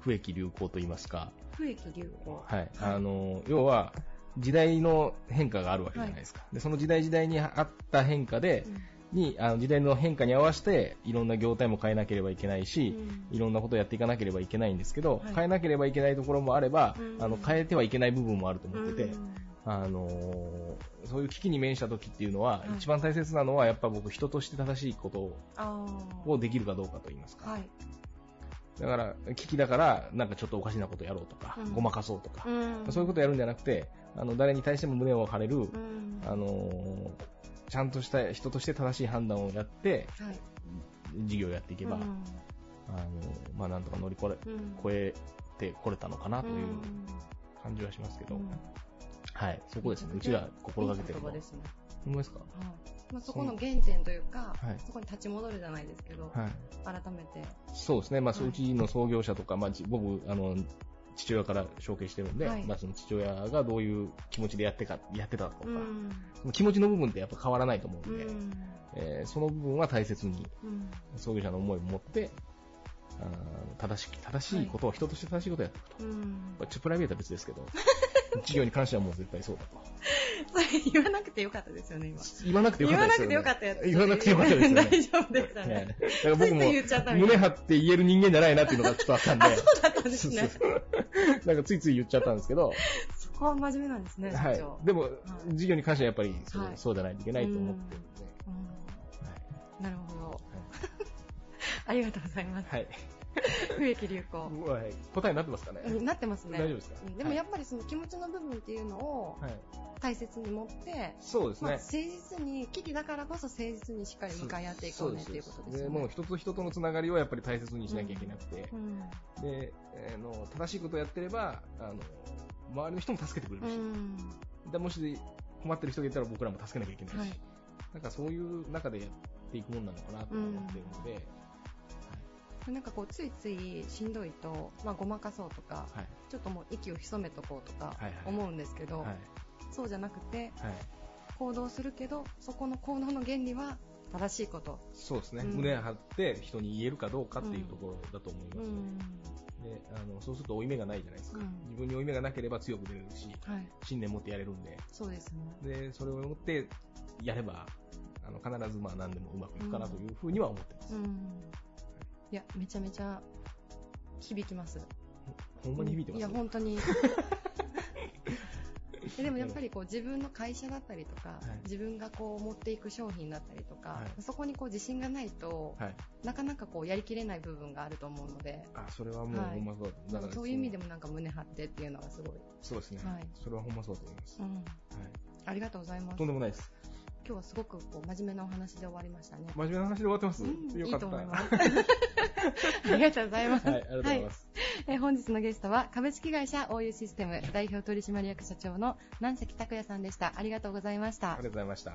Speaker 8: 不益流行と言いますか、
Speaker 7: 不益流行。
Speaker 8: はい。あの、要は、時代の変化があるわけじゃないですか。で、その時代時代にあった変化で、に、あの時代の変化に合わせて、いろんな業態も変えなければいけないし、いろんなことをやっていかなければいけないんですけど、
Speaker 7: はい。
Speaker 8: 変えなければいけないところもあれば、
Speaker 7: うん。
Speaker 8: あの変えてはいけない部分もあると思ってて、
Speaker 7: うん
Speaker 8: あのーそういう危機に面した時っていうのは、
Speaker 7: はい。
Speaker 8: 一番大切なのは、やっぱ僕、人として正しいことをできるかどうかと言いますか。
Speaker 7: はい。
Speaker 8: だから、危機だから、なんかちょっとおかしなことやろうとか、
Speaker 7: うん。
Speaker 8: ごまかそうとか、
Speaker 7: うん。
Speaker 8: そういうことをやるんじゃなくて、あの誰に対しても胸を張れる、
Speaker 7: うん。
Speaker 8: あのーちゃんとした人として正しい判断をやって、
Speaker 7: はい。
Speaker 8: 事業をやっていけば、
Speaker 7: うん。
Speaker 8: あのまあ、なんとか乗り越え
Speaker 7: うん。
Speaker 8: 超えてこれたのかなという
Speaker 7: うん。
Speaker 8: 感じはしますけど、
Speaker 7: うん
Speaker 8: はい、そこですね、うちが心がけてるのは。
Speaker 7: いいですね。
Speaker 8: ほんまですか？
Speaker 7: はい。まあ、そこの原点というか、
Speaker 8: はい。
Speaker 7: そこに立ち戻るじゃないですけど、
Speaker 8: はい。
Speaker 7: 改めて。
Speaker 8: そうですね、まあ、
Speaker 7: はい。う
Speaker 8: ちの創業者とか、まあ、じ僕、あの、父親から承継してるんで、
Speaker 7: はい。
Speaker 8: まあ、その父親がどういう気持ちでやってか、やってたとか、
Speaker 7: うん。
Speaker 8: その気持ちの部分ってやっぱ変わらないと思うで、
Speaker 7: うんん。
Speaker 8: えーその部分は大切に、
Speaker 7: うん。
Speaker 8: 創業者の思いを持って、正しく、正しいことを、人として正しいことをやっていくと。
Speaker 7: うん
Speaker 8: まあちょプライベートは別ですけど、事業に関してはもう絶対そうだと。
Speaker 7: それ言わなくてよかったですよね、今。
Speaker 8: 言わなくてよかったですよ、ね。
Speaker 7: 言わなくてよかったやつ。
Speaker 8: 言わなくてよかったですよね。
Speaker 7: 大丈夫でした
Speaker 8: はい
Speaker 7: ね。
Speaker 8: だから僕も胸張って言える人間じゃないなっていうのがちょっとあったんで。
Speaker 7: あ、そうだったんですね。
Speaker 8: なんかついつい言っちゃったんですけど、
Speaker 7: そこは真面目なんですね、
Speaker 8: は。い。でも、事業に関してはやっぱりそう,、
Speaker 7: はい
Speaker 8: そうじゃないといけないと思ってるんで、
Speaker 7: うんなるほど。ありがとうございます。
Speaker 8: はい。
Speaker 7: 不益流行。
Speaker 8: はい。はい答えになってますかね、
Speaker 7: うんなってますね。
Speaker 8: 大丈夫ですか？
Speaker 7: うんでもやっぱりその気持ちの部分っていうのを
Speaker 8: はい。
Speaker 7: 大切に持って、まあ、
Speaker 8: そうですね。
Speaker 7: 誠実に、危機だからこそ誠実にしっかり向かい合っていこうねっていうことですよね。
Speaker 8: もう人と人とのつながりをやっぱり大切にしなきゃいけなくて、
Speaker 7: うん。
Speaker 8: で、あの正しいことをやってれば、あの周りの人も助けてくれ
Speaker 7: う
Speaker 8: るし、
Speaker 7: ん。
Speaker 8: でもし困ってる人がいたら僕らも助けなきゃいけないし、
Speaker 7: はい。
Speaker 8: なんかそういう中でやっていくもんなのかなと思ってるので、
Speaker 7: なんかこう、ついついしんどいと、まあ、ごまかそうとか、
Speaker 8: はい。
Speaker 7: ちょっともう息を潜めとこうとか
Speaker 8: はいはい
Speaker 7: 思うんですけど、
Speaker 8: はい。
Speaker 7: そうじゃなくて、
Speaker 8: はい。
Speaker 7: 行動するけど、そこの行動の原理は正しいこと。
Speaker 8: そうですね、
Speaker 7: うん
Speaker 8: 胸張って人に言えるかどうかっていうところだと思います、
Speaker 7: うん。
Speaker 8: であのそうすると負い目がないじゃないですか、
Speaker 7: うん
Speaker 8: 自分に負い目がなければ強く出れるし
Speaker 7: はい。
Speaker 8: 信念持ってやれるんで
Speaker 7: そうですね。
Speaker 8: でそれを持ってやればあの必ずまあ何でもうまくいくかなというふうには思ってます、
Speaker 7: うん。いや、めちゃめちゃ響きます。
Speaker 8: ほんまに響いてます？
Speaker 7: いや、本当に。えでもやっぱりこう自分の会社だったりとか、
Speaker 8: はい。
Speaker 7: 自分がこう持っていく商品だったりとか、
Speaker 8: はい。
Speaker 7: そこにこう自信がないと、
Speaker 8: はい、
Speaker 7: なかなかこうやりきれない部分があると思うので、
Speaker 8: あそれはもう
Speaker 7: はい。
Speaker 8: ほんまそう。だから
Speaker 7: そういう意味でもなんか胸張ってっていうのがすごい。
Speaker 8: そうですね、
Speaker 7: はい。
Speaker 8: それはほんまそうだと思います、
Speaker 7: うん。
Speaker 8: はい、
Speaker 7: ありがとうございます。
Speaker 8: とんでもないです
Speaker 7: 今日はすごくこう真面目なお話で終わりましたね。
Speaker 8: 真面目な話で終わってます、
Speaker 7: うん
Speaker 8: よかった
Speaker 7: いいと思います。ありがとうございます。
Speaker 8: はいありがとうございます、
Speaker 7: えー本日のゲストは株式会社 OU システム代表取締役社長の南関拓也さんでした。ありがとうございました
Speaker 8: ありがとうございました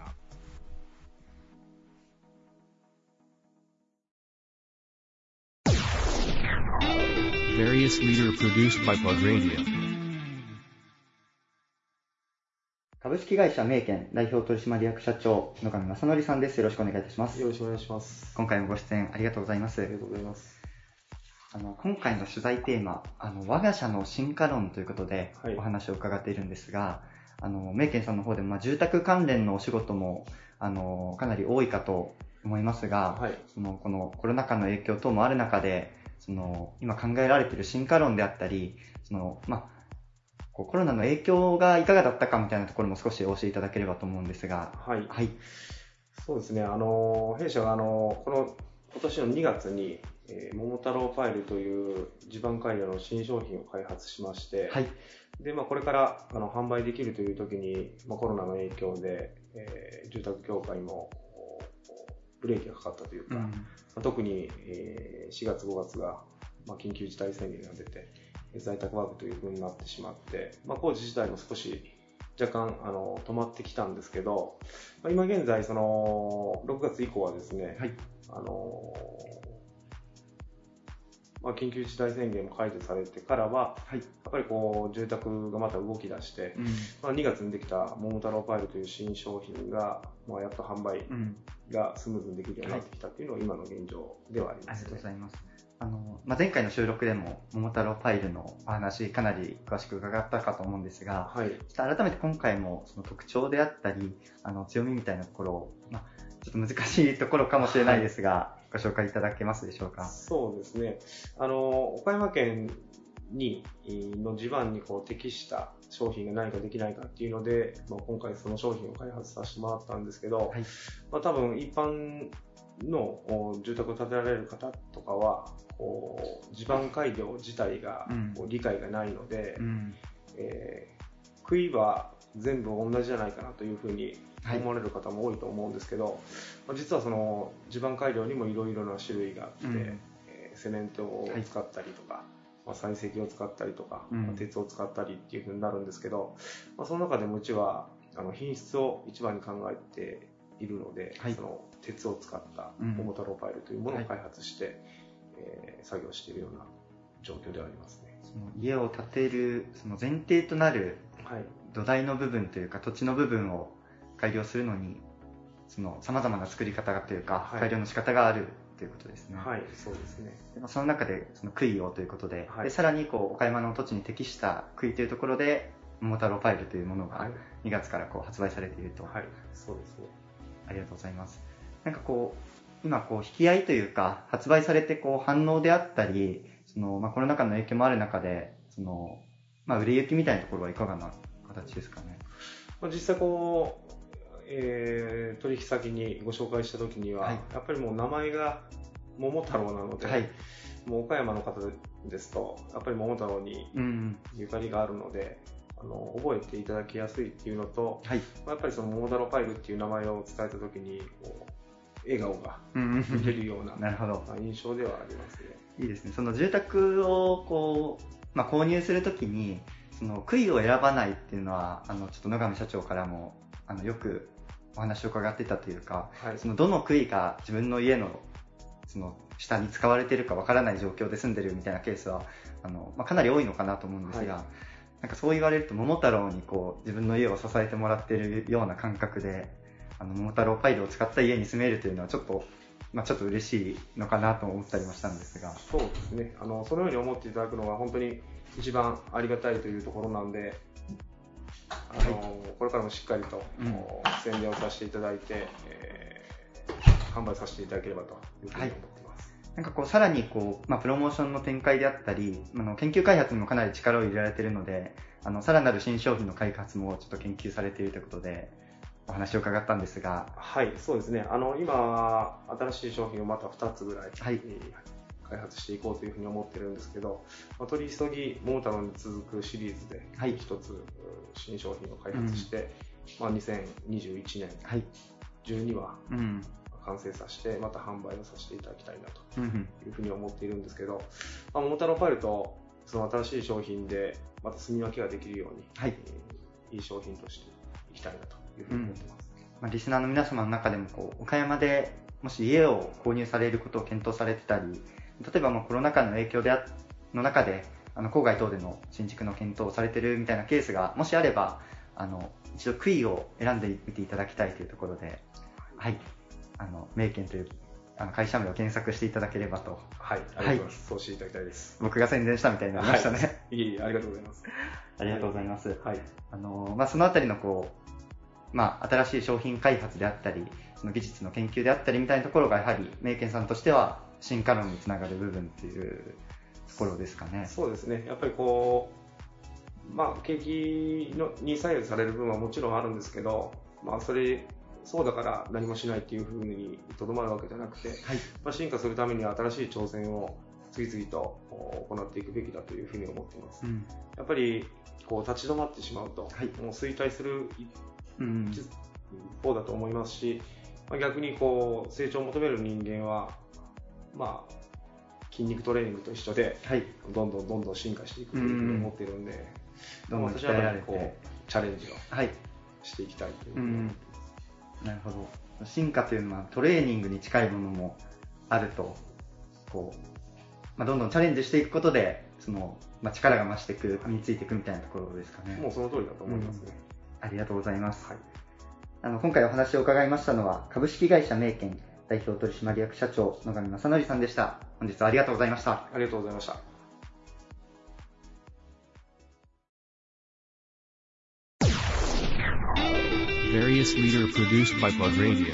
Speaker 1: Various leader produced by Plug Radio.
Speaker 4: 株式会社名犬代表取締役社長野上正則さんですよろしくお願いいたします
Speaker 9: よろしくお願いします。
Speaker 4: 今回もご出演ありがとうございます
Speaker 9: ありがとうございます。
Speaker 4: あの今回の取材テーマあの我が社の進化論ということで
Speaker 9: はい
Speaker 4: お話を伺っているんですが、あの名犬さんの方でも、まあ、住宅関連のお仕事もあのかなり多いかと思いますが、
Speaker 9: はい。
Speaker 4: そのこのコロナ禍の影響等もある中でその今考えられている進化論であったりその、まあ、コロナの影響がいかがだったかみたいなところも少しお教えいただければと思うんですが。
Speaker 9: はい。
Speaker 4: はい。
Speaker 9: そうですね。あの、弊社があの、この今年の2月に、えー桃太郎ファイルという地盤改良の新商品を開発しまして、
Speaker 4: はい。
Speaker 9: で、まあ、これからあの販売できるという時に、まあ、コロナの影響で、えー住宅業界もブレーキがかかったというか、まあ特に、えー4月5月が、まあ、緊急事態宣言が出て、在宅ワークという風になってしまって、まあ、工事自体も少し若干あの止まってきたんですけど、まあ、今現在、その6月以降はですね、
Speaker 4: はい。
Speaker 9: あのまあ、緊急事態宣言も解除されてからは、
Speaker 4: はい。
Speaker 9: やっぱりこう住宅がまた動き出して、
Speaker 4: うん。
Speaker 9: まあ、2月にできた桃太郎パイルという新商品が、まあ、やっと販売
Speaker 4: うん。
Speaker 9: がスムーズにできるようになってきたというのが今の現状ではあり
Speaker 4: ありがとう
Speaker 9: ますね。
Speaker 4: ございます。あの、まあ、前回の収録でも、桃太郎パイルのお話、かなり詳しく伺ったかと思うんですが、
Speaker 9: はい。
Speaker 4: ちょっと改めて今回もその特徴であったり、あの強みみたいなところを、まあ、ちょっと難しいところかもしれないですが、ご紹介いただけますでしょうか？
Speaker 9: そうですね。あの、岡山県に、の地盤にこう適した商品が何かできないかっていうので、まあ、今回その商品を開発させてもらったんですけど、
Speaker 4: はい
Speaker 9: まあ、多分一般のお住宅を建てられる方とかは、こう地盤改良自体が理解がないので、
Speaker 4: うん。
Speaker 9: えー杭は全部同じじゃないかなというふうに
Speaker 4: はい。
Speaker 9: 思われる方も多いと思うんですけど、まあ実はその地盤改良にもいろいろな種類があって、
Speaker 4: うん。
Speaker 9: えーセメントを使ったりとか、まあ、採石を使ったりとか、
Speaker 4: うん。
Speaker 9: まあ鉄を使ったりっていうふうになるんですけど、まあ、その中でもうちはあの品質を一番に考えているので、
Speaker 4: はい。
Speaker 9: その鉄を使った
Speaker 4: うん。
Speaker 9: 桃太郎パイルというものを
Speaker 4: はい。
Speaker 9: 開発して、えー作業しているような状況ではありますね。
Speaker 4: その家を建てるその前提となる
Speaker 9: はい。
Speaker 4: 土台の部分というか土地の部分を改良するのにその様々な作り方というか、
Speaker 9: はい。
Speaker 4: 改良の仕方があるということですね。
Speaker 9: はい、そうですね。
Speaker 4: でまあその中でその杭をということで,、
Speaker 9: はい。
Speaker 4: でさらにこう岡山の土地に適した杭というところで桃太郎ファイルというものが
Speaker 9: はい、
Speaker 4: 2月からこう発売されていると、
Speaker 9: はい、そうですね。
Speaker 4: ありがとうございます。なんかこう今こう引き合いというか発売されてこう反応であったりその、まあ、コロナ禍の影響もある中でその、まあ、売れ行きみたいなところはいかがな形ですかね。
Speaker 9: まあ実際こう、えー取引先にご紹介した時には、
Speaker 4: はい。
Speaker 9: やっぱりもう名前が桃太郎なので、
Speaker 4: はい。
Speaker 9: もう岡山の方ですと、やっぱり桃太郎に
Speaker 4: うん
Speaker 9: ゆかりがあるので、あの覚えていただきやすいっていうのと、
Speaker 4: はい。
Speaker 9: まあやっぱりその桃太郎パイルっていう名前を伝えた時に、こう笑顔が
Speaker 4: うん
Speaker 9: 見れるような
Speaker 4: なるほど。
Speaker 9: まあ印象ではありますね。
Speaker 4: いいですね。その住宅をこう、まあ、購入するときにその杭を選ばないっていうのはあのちょっと野上社長からもあのよくお話を伺ってたというか
Speaker 9: はい。
Speaker 4: そのどの杭が自分の家のその下に使われているかわからない状況で住んでるみたいなケースはあの、まあ、かなり多いのかなと思うんですが、
Speaker 9: はい
Speaker 4: なんかそう言われると桃太郎にこう自分の家を支えてもらっているような感覚であの桃太郎パイルを使った家に住めるというのはちょっと、まあ、ちょっと嬉しいのかなと思ったりもしたんですが。
Speaker 9: そうですね。あの、そのように思っていただくのが本当に一番ありがたいというところなんで、あの、これからもしっかりと、
Speaker 4: うん
Speaker 9: 宣伝をさせていただいて、えー販売させていただければというふうに思。
Speaker 4: なんかこうさらにこう、まあ、プロモーションの展開であったりあの研究開発にもかなり力を入れられているのであのさらなる新商品の開発もちょっと研究されているということでお話を伺ったんですが。
Speaker 9: はい、そうですね。あの、今、新しい商品をまた2つぐらい、
Speaker 4: はい。
Speaker 9: えー開発していこうというふうに思ってるんですけど、まあ、取り急ぎ桃太郎に続くシリーズで
Speaker 4: はい。
Speaker 9: 一つ、う新商品を開発して、まあ、2021年
Speaker 4: はい。
Speaker 9: 中には
Speaker 4: うん
Speaker 9: 完成させて、また販売をさせていただきたいなと
Speaker 4: うんうん。
Speaker 9: いうふうに思っているんですけど、まあ、桃太郎パイルとその新しい商品でまた住み分けができるように、
Speaker 4: はい。
Speaker 9: えーいい商品としていきたいなというふうに思ってます。
Speaker 4: まあ、リスナーの皆様の中でもこう岡山でもし家を購入されることを検討されてたり例えばまあコロナ禍の影響であの中であの郊外等での新築の検討をされてるみたいなケースがもしあればあの一度杭を選んでみていただきたいというところで、はい、あの名犬というあの会社名を検索していただければと
Speaker 9: はい、ありがとうございます。そうしていただきたいです。
Speaker 4: 僕が宣伝したみたいになりましたね、
Speaker 9: いえいえ、ありがとうございます。
Speaker 4: ありがとうございます、
Speaker 9: はい。
Speaker 4: あのまあ、そのあたりのこう、まあ、新しい商品開発であったりその技術の研究であったりみたいなところがやはり名犬さんとしては進化論につながる部分っていうところですかね。
Speaker 9: そうですね。やっぱりこう、まあ、景気のに左右される部分はもちろんあるんですけど、まあ、それ、そうだから何もしないっていうふうにとどまるわけじゃなくて、
Speaker 4: はい
Speaker 9: まあ、進化するためには新しい挑戦を次々とお行っていくべきだというふうに思っています。
Speaker 4: うん
Speaker 9: やっぱりこう立ち止まってしまうと、
Speaker 4: はい
Speaker 9: もう衰退する一方だと思いますし、まあ、逆にこう成長を求める人間は、まあ、筋肉トレーニングと一緒で、
Speaker 4: はい。
Speaker 9: どんどんどんどん進化していくというふうに思っているんで、
Speaker 4: どんどん
Speaker 9: 私はこうチャレンジを
Speaker 4: はい。
Speaker 9: していきたいという
Speaker 4: う
Speaker 9: ふうに思
Speaker 4: ん
Speaker 9: っています。
Speaker 4: なるほど。進化というのはトレーニングに近いものもあると、こう、まあ、どんどんチャレンジしていくことで、その、まあ、力が増していく、身についていくみたいなところですかね。
Speaker 9: もうその通りだと思いますね。
Speaker 4: ありがとうございます。
Speaker 9: はい。
Speaker 4: あの、今回お話を伺いましたのは、株式会社名犬代表取締役社長、野上正則さんでした。本日はありがとうございました。
Speaker 9: ありがとうございました。
Speaker 1: Various leader produced by Plug Radio.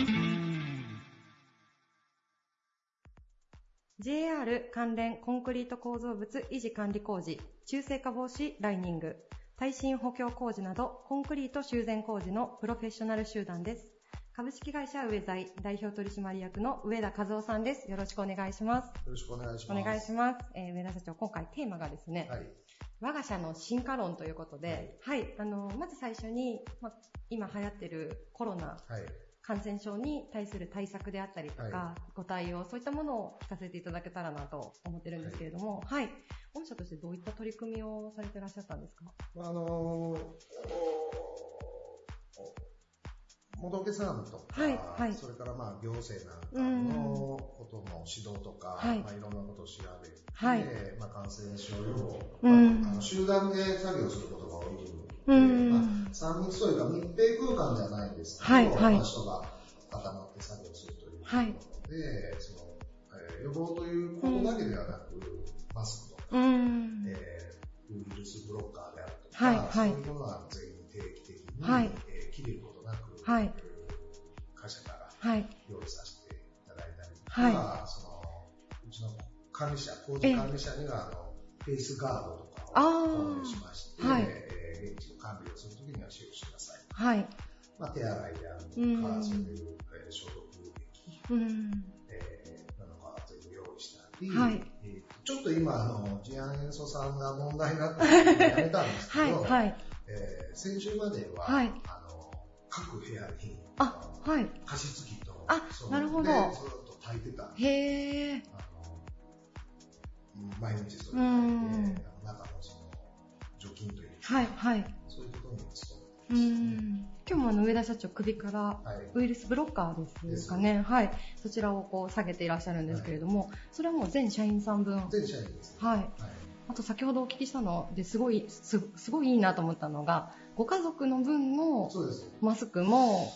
Speaker 7: JR 関連コンクリート構造物維持管理工事、中性化防止ライニング、耐震補強工事などコンクリート修繕工事のプロフェッショナル集団です。株式会社上材代表取締役の上田和夫さんです。よろしくお願いします。
Speaker 10: よろしくお願いし
Speaker 7: お
Speaker 10: ます。
Speaker 7: 願いします。えー上田社長、今回テーマがですね、
Speaker 10: はい。
Speaker 7: 我が社の進化論ということで、はい、あの、まず最初に、ま、今流行ってるコロナ
Speaker 10: はい。
Speaker 7: 感染症に対する対策であったりとか、
Speaker 10: は
Speaker 7: ご対応、そういったものを聞かせていただけたらなと思ってるんですけれども、はい。御社としてどういった取り組みをされてらっしゃったんですか？
Speaker 10: まあ、あのー、おお元請さんとか、
Speaker 7: はいはい。
Speaker 10: それからまあ行政なんかのことの指導とか、
Speaker 7: はい。
Speaker 10: まあ、いろんなことを調べて、
Speaker 7: はい。
Speaker 10: まあ、感染症予防、
Speaker 7: うん。
Speaker 10: まあ、あの集団で作業することが多いので、
Speaker 7: うん
Speaker 10: まあ、3密というか密閉空間じゃないんですけど、
Speaker 7: はいはい。
Speaker 10: まあ、人が固まって作業するということなので、そのえー予防ということだけではなく、マスクとか、
Speaker 7: うん。
Speaker 10: えーウイルスブロッカーであるとか、
Speaker 7: はいはい。
Speaker 10: そういうものは全員定期的に、
Speaker 7: はい。
Speaker 10: えー切れること
Speaker 7: はい
Speaker 10: えー会社から
Speaker 7: はい。
Speaker 10: 用意させていただいたりとか、
Speaker 7: は
Speaker 10: そのうちの管理者、工事管理者にはあのフェイスガードとか
Speaker 7: あ
Speaker 10: を
Speaker 7: ー
Speaker 10: 購入しまして、
Speaker 7: はい
Speaker 10: えー現地の管理をするときには使用してください。
Speaker 7: はい。
Speaker 10: まあ、手洗いであるとか、
Speaker 7: うん
Speaker 10: そういう、えー消毒液、
Speaker 7: うん。
Speaker 10: えーなのか全部用意したり、
Speaker 7: はい
Speaker 10: えーちょっと今、あの、次亜塩素酸が問題になってやめたんですけ
Speaker 7: はい。
Speaker 10: ど、
Speaker 7: はい。
Speaker 10: えー先週までは、
Speaker 7: はい
Speaker 10: あの各部屋に
Speaker 7: あ、はい。
Speaker 10: 加湿器と
Speaker 7: あなるほど
Speaker 10: でずっと炊いてた
Speaker 7: へー。
Speaker 10: あのうん毎日それ炊いて中のその除菌というか、
Speaker 7: はい。はい。
Speaker 10: そういうことに
Speaker 7: う。ん。今日もあの上田社長首から
Speaker 10: はい
Speaker 7: ウイルスブロッカーですかね。はい。そちらをこう下げていらっしゃるんですけれども、それはもう全社員さん分。
Speaker 10: 全社員です。
Speaker 7: はい。
Speaker 10: はい
Speaker 7: あと先ほどお聞きしたのですごい、すすごいいいなと思ったのが、ご家族の分の。マスクも、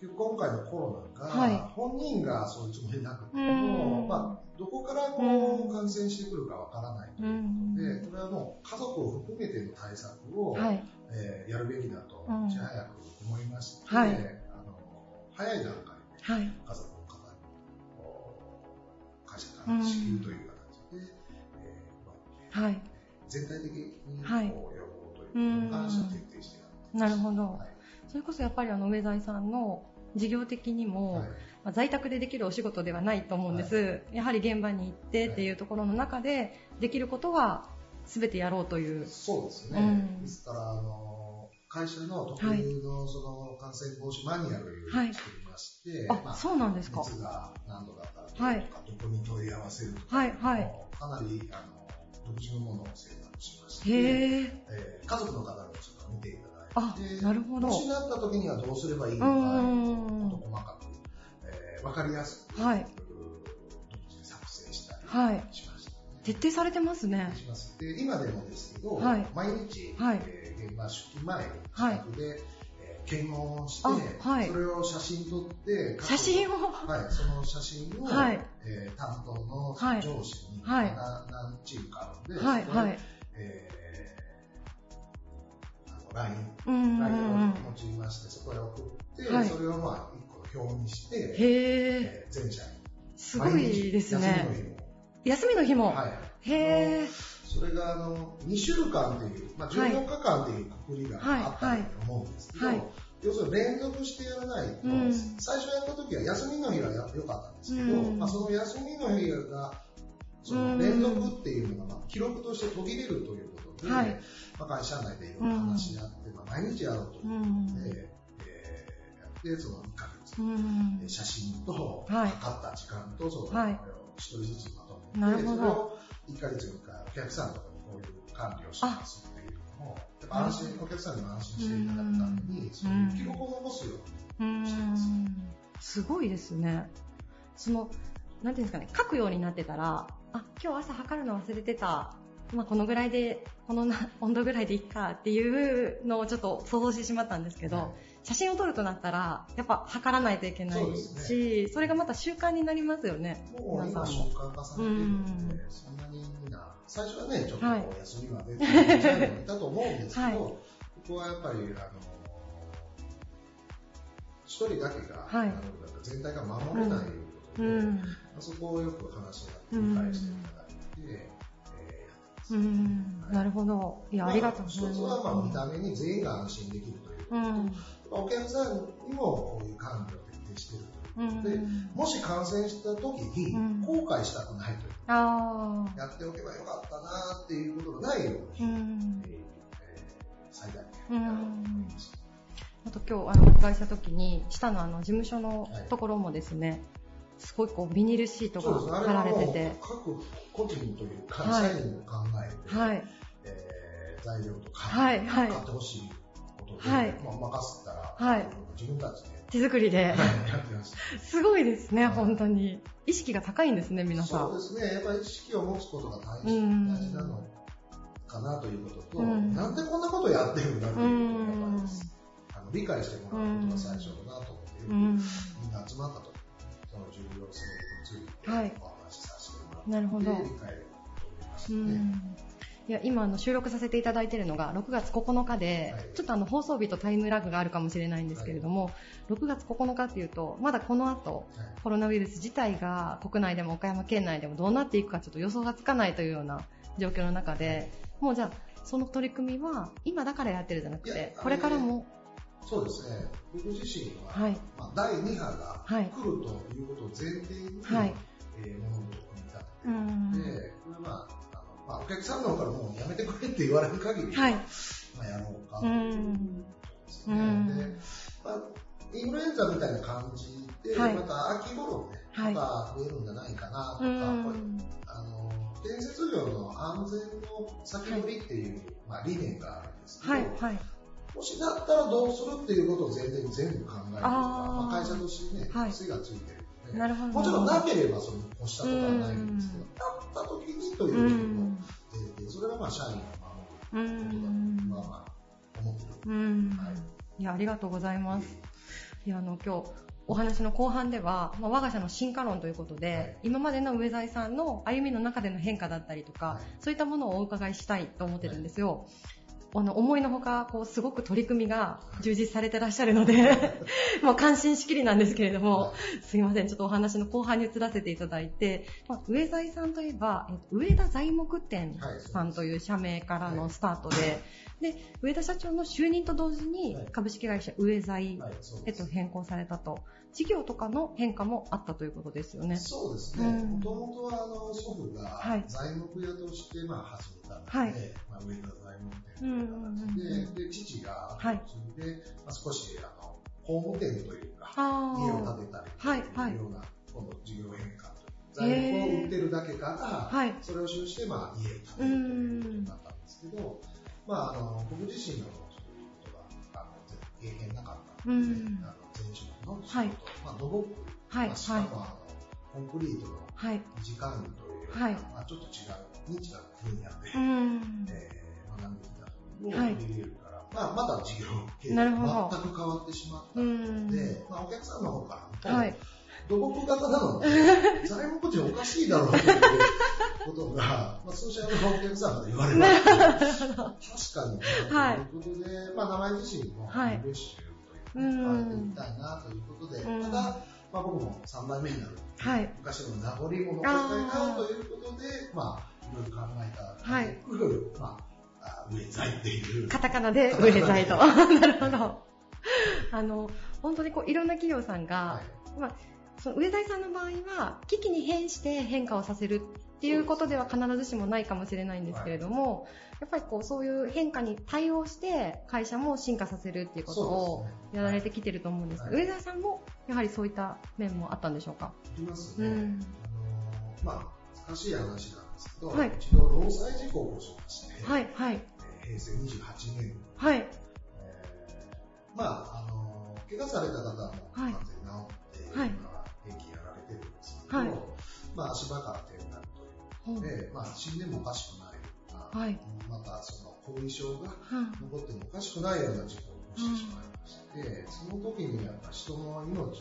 Speaker 10: 結局今回のコロナが、
Speaker 7: はい
Speaker 10: 本人がそういうつもりなくて
Speaker 7: う
Speaker 10: も、
Speaker 7: ん
Speaker 10: まあ、どこからこう感染してくるかわからないと
Speaker 7: う
Speaker 10: いうことで、
Speaker 7: ん。
Speaker 10: これはもう家族を含めての対策を、
Speaker 7: はい。
Speaker 10: えーやるべきだと、
Speaker 7: うん
Speaker 10: いち早く思いまして、
Speaker 7: はい
Speaker 10: あの早い段階で
Speaker 7: はい。
Speaker 10: 家族の方に会社から支給という
Speaker 7: はい。
Speaker 10: 全体的に予防とい。うのを徹底してやって
Speaker 7: なるほど。
Speaker 10: はい。
Speaker 7: それこそやっぱりあの上材さんの事業的にも、
Speaker 10: はい。
Speaker 7: まあ在宅でできるお仕事ではないと思うんです、やはり現場に行ってっていうところの中でできることは全てやろうという。
Speaker 10: そうですね、
Speaker 7: うん。
Speaker 10: ですからあの会社の特有のその感染防止マニュアルを
Speaker 7: はい。
Speaker 10: 作りまして、
Speaker 7: あ、
Speaker 10: まあ
Speaker 7: そうなんですか。
Speaker 10: 熱が何度だったらどうとか、どこに問い合わせるとか、
Speaker 7: はい。はい。
Speaker 10: かなりあの独自のものを制作しまして、
Speaker 7: へえ
Speaker 10: えー家族の方にちょっと見ていた
Speaker 7: あ
Speaker 10: だいて、
Speaker 7: なるほど。
Speaker 10: もしなった時にはどうすればいいのか、
Speaker 7: うん。
Speaker 10: 事細かく、えー、分かりやすく、
Speaker 7: はい。
Speaker 10: 独自で作成したり
Speaker 7: はい。
Speaker 10: しました、ね
Speaker 7: 徹底されてますね。
Speaker 10: します。で今でもですけど、
Speaker 7: はい。
Speaker 10: 毎日、
Speaker 7: はい。
Speaker 10: えー現場出勤前自宅で、えー検温をして、
Speaker 7: あはい。
Speaker 10: それを写真撮って
Speaker 7: 写真を？
Speaker 10: はい、その写真を、
Speaker 7: はい。
Speaker 10: えー担当の
Speaker 7: はい。
Speaker 10: 上司に、
Speaker 7: はい。
Speaker 10: な何チームかあるんで、
Speaker 7: はいはい。
Speaker 10: えーあの LINE LINE
Speaker 7: うん
Speaker 10: を用いまして、そこへ送って、
Speaker 7: はい。
Speaker 10: それをまあ一個の表にして、
Speaker 7: へえ
Speaker 10: えー全社員。
Speaker 7: すごいですね。
Speaker 10: 休みの日も。
Speaker 7: 休みの日も、
Speaker 10: はい。
Speaker 7: へえ
Speaker 10: それがあの2週間という、まあ、14日間というくくりがあったと思うんですけど、
Speaker 7: はい。はい
Speaker 10: 要するに連続してやらないと、
Speaker 7: うん。
Speaker 10: 最初やった時は休みの日はや良かったんですけど、
Speaker 7: うん。
Speaker 10: まあ、その休みの日がその連続っていうのがまあ記録として途切れるということで、
Speaker 7: はい。
Speaker 10: まあ、会社内でいろいろ話し合って、まあ、毎日やろうということで、えーやってその1ヶ月、
Speaker 7: うん。
Speaker 10: で写真と、
Speaker 7: はい。
Speaker 10: 測った時間とその、
Speaker 7: はい。
Speaker 10: これを一人ずつまとめて、1ヶ月に1回お客さんとかにこういう管理をしますっていうのも、やっぱ安心、お客さんにも安心していただくために、そういう記録を残すようにしてます。
Speaker 7: すごいですね。その、なんていうんですかね、書くようになってたら、あ、今日朝測るの忘れてた。まあ、このぐらいで、この温度ぐらいでいっかっていうのをちょっと想像してしまったんですけど、はい、写真を撮るとなったら、やっぱ測らないといけないし、そ、ね,、れがまた習慣になりますよね。
Speaker 10: もう今習慣化されてるので、そんなにみん。な、最初はね、ちょっと休みは出ていたと思うんですけど、はい、ここはやっぱり、あの、一人だけが、はい、全体が守れないということで、うん、そこをよく話し合って理解していただいて、
Speaker 7: うん、なるほど。いや、ありがとうございます。
Speaker 10: 一つは、まあ、見た目に全員が安心できるということ、うん、お客さんにもこういう管理を徹底していると。いうことで、うん、もし感染した時に後悔したくないという、うん、やっておけばよかったなっていうことがないように、うん。えー、最大限やろうと思います。
Speaker 7: あと今日あのお伺いした時に下のあの事務所のところもですね、はいすごいこうビニールシートが貼られてて。
Speaker 10: 各個人というか、社員を考えて、はい。えー、材料とか、
Speaker 7: はいはい、
Speaker 10: 買ってほしいことで、はい、まあ、任せたら、はい、自分たちで。
Speaker 7: 手作りで。
Speaker 10: やってま
Speaker 7: す。すごいですね、本当に。意識が高いんですね、皆さ
Speaker 10: ん。そうですね。やっぱり意識を持つことが大事大事なのかなということと、うん、なんでこんなことやってるんだということが、あの理解してもらうことが最初だなと思って、うん、みんな集まったとその重要性についてお話しさせてもらって、なるほど。理解をと思いましたね。
Speaker 7: いや今あの収録させていただいているのが6月9日で、はい、ちょっとあの放送日とタイムラグがあるかもしれないんですけれども、はい、6月9日っていうとまだこの後、はい、コロナウイルス自体が国内でも岡山県内でもどうなっていくかちょっと予想がつかないというような状況の中でもうじゃあその取り組みは今だからやってるじゃなくてこれからも？
Speaker 10: そうですね。僕自身は、はい、まあ、第2波が来るということを前提に、はい、えー、物事を組み立てていで、これはまあ、お客さんの方からもうやめてくれって言われる限りは、はい、まあ、やろうか。というですね。で、まあ、インフルエンザみたいな感じで、はい、また秋頃ね、また増えるんじゃないかなとか、これあの建設業の安全の先取りっていう、まあ、理念があるんですけど、はいはい。もしだったらどうするっていうことを前提に全部考えるとか、まあ、会社としてね、はい、がついてるので、なるほど。もちろん。なければその越したことはないん。ですけど、あった時にということの前提、それがまあ社員を守ることだと、まあまあ、思ってる。はい、
Speaker 7: いや、ありがとうございます。いや、あの、今日、お話の後半では、まあ、我が社の進化論ということで、はい、今までの上財さんの歩みの中での変化だったりとか、はい、そういったものをお伺いしたいと思ってるんですよ。あの、思いのほか、こう、すごく取り組みが充実されてらっしゃるので もう感心しきりなんですけれども、すいません、ちょっとお話の後半に移らせていただいて、まあ、上財さんといえば、えっと、上田材木店さんという社名からのスタートで、で、上田社長の就任と同時に株式会社上財へと変更されたと。事業とかの変化もあったということですよね。
Speaker 10: そうですね。もともとはあの祖父が材木屋としてまあ始めたので、はい、まあ、上田材木店という形で、で父が後継いで、まあ、少しあの工務店というか、家を建てたりというような、今度事業変化という。材木を売ってるだけから、それを収して、まあ、家を建てるということになったんですけど、まあ、あの僕自身のそういうことがあの経験なかったので、うん、あの前職の仕事、はい、まあ、土木、はい。まあ、しかも、あのコンクリートの維持管理という、はい、まあ、ちょっと違う、ニッチな分野で、うん、えー、学んできたのを取り入れるから、まあ、まだ事業経営が全く変わってしまったので、まあ、お客さんの方からも、はい土木型なので、材木地おかしいだろうということが、まあ、ソーシャルのお客さんから言われました。確かにね、はい、ということで、まあ、名前自身も、はい、ッシュという、変えていきたいなということで、ただ、まあ、僕も3代目になる、はい、昔の名残も残したいなということで、まあ、いろいろ考えた、はい、まあ、植え材っていう。
Speaker 7: カタカナで。植え材と。なるほど。あの、本当にこう、いろんな企業さんが、はい、まあ、その上田さんの場合は危機に変して変化をさせるっていうことでは必ずしもないかもしれないんですけれども、やっぱりこうそうい。う変化に対応して会社も進化させるってい。うことをやられてきてると思うんですけど、上田さんもやはりそうい。った面もあったんでしょうか
Speaker 10: ありますね。うん、あのまあ難しい。話なんですけど、はい、一度労災事故を起こしまして、
Speaker 7: はい。はい、
Speaker 10: 平成28年
Speaker 7: はい、
Speaker 10: えー、まあ、あの、怪我された方も完全に治って、はい、今は平ど、はい、まあ、足場から転落ということで、まあ、死んでもおかしくないような、はい、またその後遺症が残ってもおかしくないような事故を起こしてしまいまして、うん、その時にやっぱ人の命の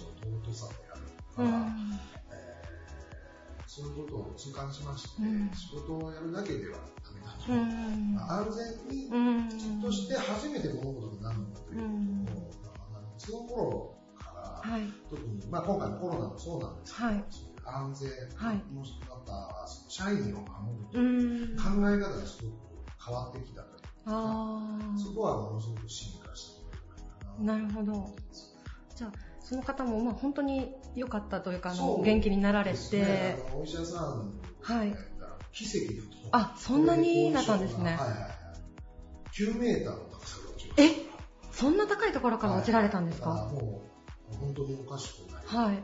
Speaker 10: 尊さであるとか、うん。えー、そういうことを痛感しまして、うん、仕事をやるだけではダメだと、うん。まあ、安全にきちっとして初めて物事になるんだということを、まあ、その頃から、はい、特に、まあ、今回のコロナもそうなんですけど、はい安全、はい、もしまた社員を守るという考え方がすごく変わってきたというあそこはものすごく進化して
Speaker 7: るなるほど。じゃあその方もまあ本当に良かったというかあの元気になられて、ね、
Speaker 10: お医者さんはい。奇跡だと
Speaker 7: あそんなになったんですね、はいはいはい、
Speaker 10: 9メーターの高さが落ちま
Speaker 7: しえそんな高いところから落ちられたんですか、はい、
Speaker 10: もう本当におかしくない、はい、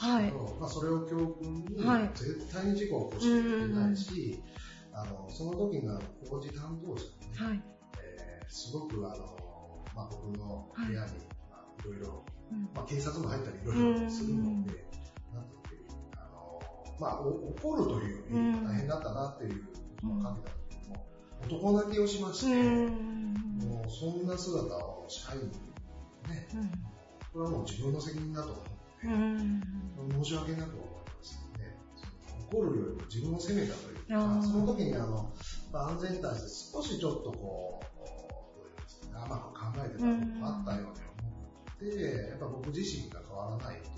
Speaker 10: はい。まあ、それを教訓に、はい、絶対に事故を起こしてはいけないし、あのその時の工事担当者に、ね、はい。えー、すごくあの、まあ、僕の部屋に、まあ、いろいろ、まあ、警察も入ったりいろいろするので、なんていうあの、まあ、怒るというより大変だったなっていうことをかけた時も、男泣きをしまして、もうそんな姿を社員にね、これはもう自分の責任だと思って、申し訳なく思いますので、怒るよりも自分を責めたというその時にあの、まあ、安全に対して少しちょっとこう、どういうんですかね、甘く考えてたこともあったように思って、やっぱ僕自身が変わらないと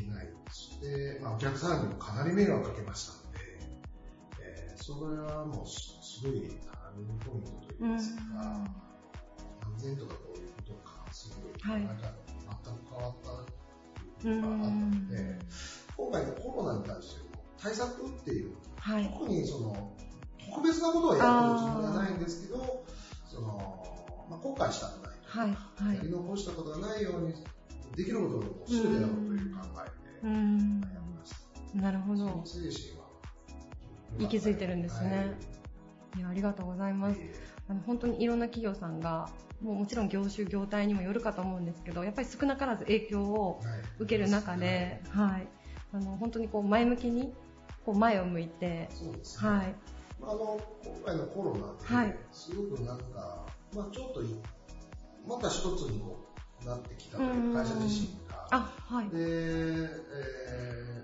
Speaker 10: いけないし、で、まあ、お客さんにもかなり迷惑かけましたので、えー、それはもうすごいターニングポイントといいますか、安全とかこういうことに関する考え方が全く変わったということがあったので、今回のコロナに対しての対策っていうはい、特にその特別なことはやってるつもりはないんですけど、そのまあ、後悔したくないとか、はいはい、やり残したことがないようにできることを全てやろうという考えでやりました。
Speaker 7: なるほど。
Speaker 10: 精神は
Speaker 7: 息づいてるんですね。はい、いやありがとうございます。あの本当にいろんな企業さんがもうもちろん業種業態にもよるかと思うんですけどやっぱり少なからず影響を受ける中で、はい、はい、あの本当にこう前向きにこう前を向いて、
Speaker 10: そうですね。はい。あの、今回のコロナで、すごくなんか、まあちょっと、また一つにこうなってきたという会社自身が。あ、はい。で、え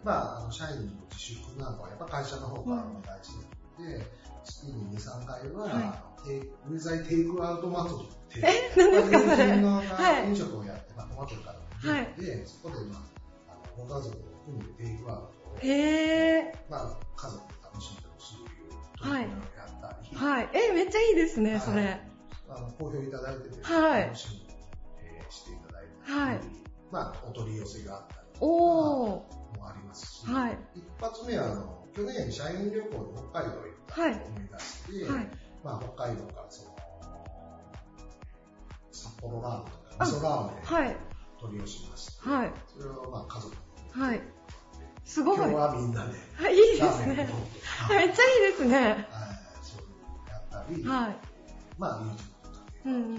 Speaker 10: ー、まああの社員の自粛なんかはやっぱ会社の方からお願いしてで、月に2、3回は、はい、ウェザイテイクアウト祭りって、え、何ですかそれの飲食をやって、まあ、トマトからはい、で、そこで、まあ、あのご家族を含めてテイクアウトへえ。まあ、家族で楽しんでほしいという取り組みをやったり。
Speaker 7: はい。え、めっちゃいいですね、それ。
Speaker 10: あの、好評いただいてて、はい。楽しみに、えー、していただいて、はい。まあ、お取り寄せがあったりとか、もありますし、はい。一発目は、あの、去年社員旅行で北海道行ったはい。思い出して、はい。まあ、北海道からその、札幌ラーメンとか、味噌ラーメン、はい。取り寄せまして、はい。それを、まあ、家族はい。
Speaker 7: すごい。今
Speaker 10: 日はみんなで。
Speaker 7: はい、いいですね。めっちゃいいですね。はい、
Speaker 10: そういうのやったり、はい。まあ、ミュージックとかで、うんうんうん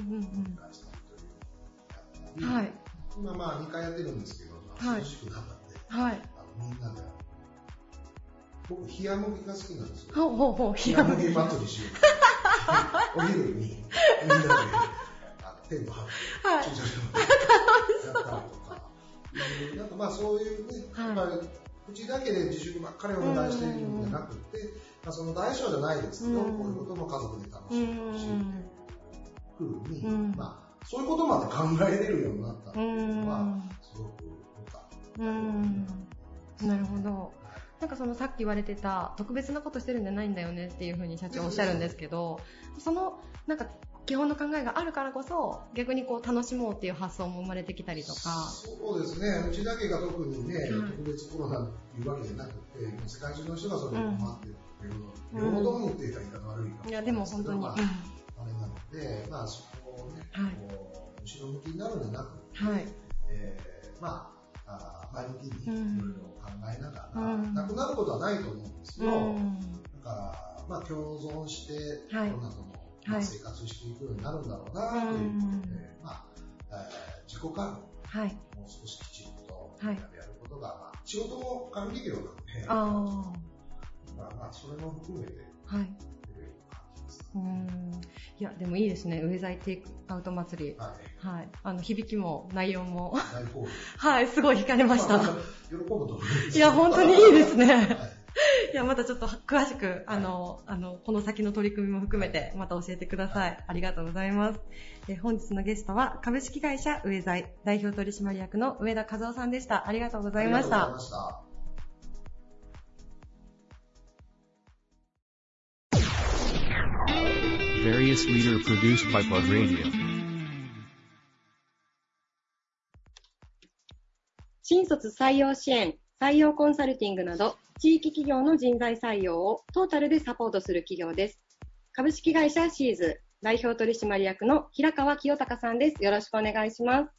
Speaker 10: うん。はい。今まあ2回やってるんですけど、まあ、涼しくなったんで、はい。あのみんなで、僕、冷や麦が好きなんですよ。
Speaker 7: ほうほうほう、
Speaker 10: 冷や麦祭りしよう。お昼に、みんなで、あテント張って、はい、駐車場でやったりとか、なんかまあそういうね、やっぱり、うちだけで自粛ばっかりお願いしているんじゃなくて、まあ、その大小じゃないですけど、こういうことも家族で楽しんでほしいというふうに、まあ、そういうことまで考えれるようになったっていうのは、すごく良かった。
Speaker 7: なるほど。なんかそのさっき言われてた特別なことしてるんじゃないんだよねっていうふうに社長おっしゃるんですけど、そのなんか基本の考えがあるからこそ逆にこう楽しもうっていう発想も生まれてきたりとか。
Speaker 10: そうですね。うちだけが特にね、うん、特別コロナというわけじゃなくて世界中の人がそれを困ってるっていう、うん、両方って言ったら言い方悪いかもいいやでも本当に、まあ、あれなのでまあそこをね、はい、こう後ろ向きになるんじゃなくて、はい。えー、まああ前向きにいろいろ考えながら、うん、なくなることはないと思うんですけど、うん、だから、まあ、共存して、コロナとも、まあ、生活していくようになるんだろうな、ということで、まあ、えー、自己管理、はい、もう少しきちんと、やることが、まあ、仕事も管理業なんで、あまあ、まあ、それも含めて、はい。
Speaker 7: うんいや、でもいいですね。ウェザイテイクアウト祭り。はい。はい。あの、響きも内容も。はい、すごい惹かれました。喜ぶといや、本当にいいですね。はいいや、またちょっと詳しく、あの、あの、この先の取り組みも含めて、また教えてください。ありがとうございます。え本日のゲストは、株式会社ウェザイ代表取締役の上田和夫さんでした。ありがとうございました。Various leader produced by Plug Radio. 新卒採用支援、採用コンサルティングなど、地域企業の人材採用をトータルでサポートする企業です。株式会社シーズ代表取締役の平川清隆さんです。よろしくお願いします。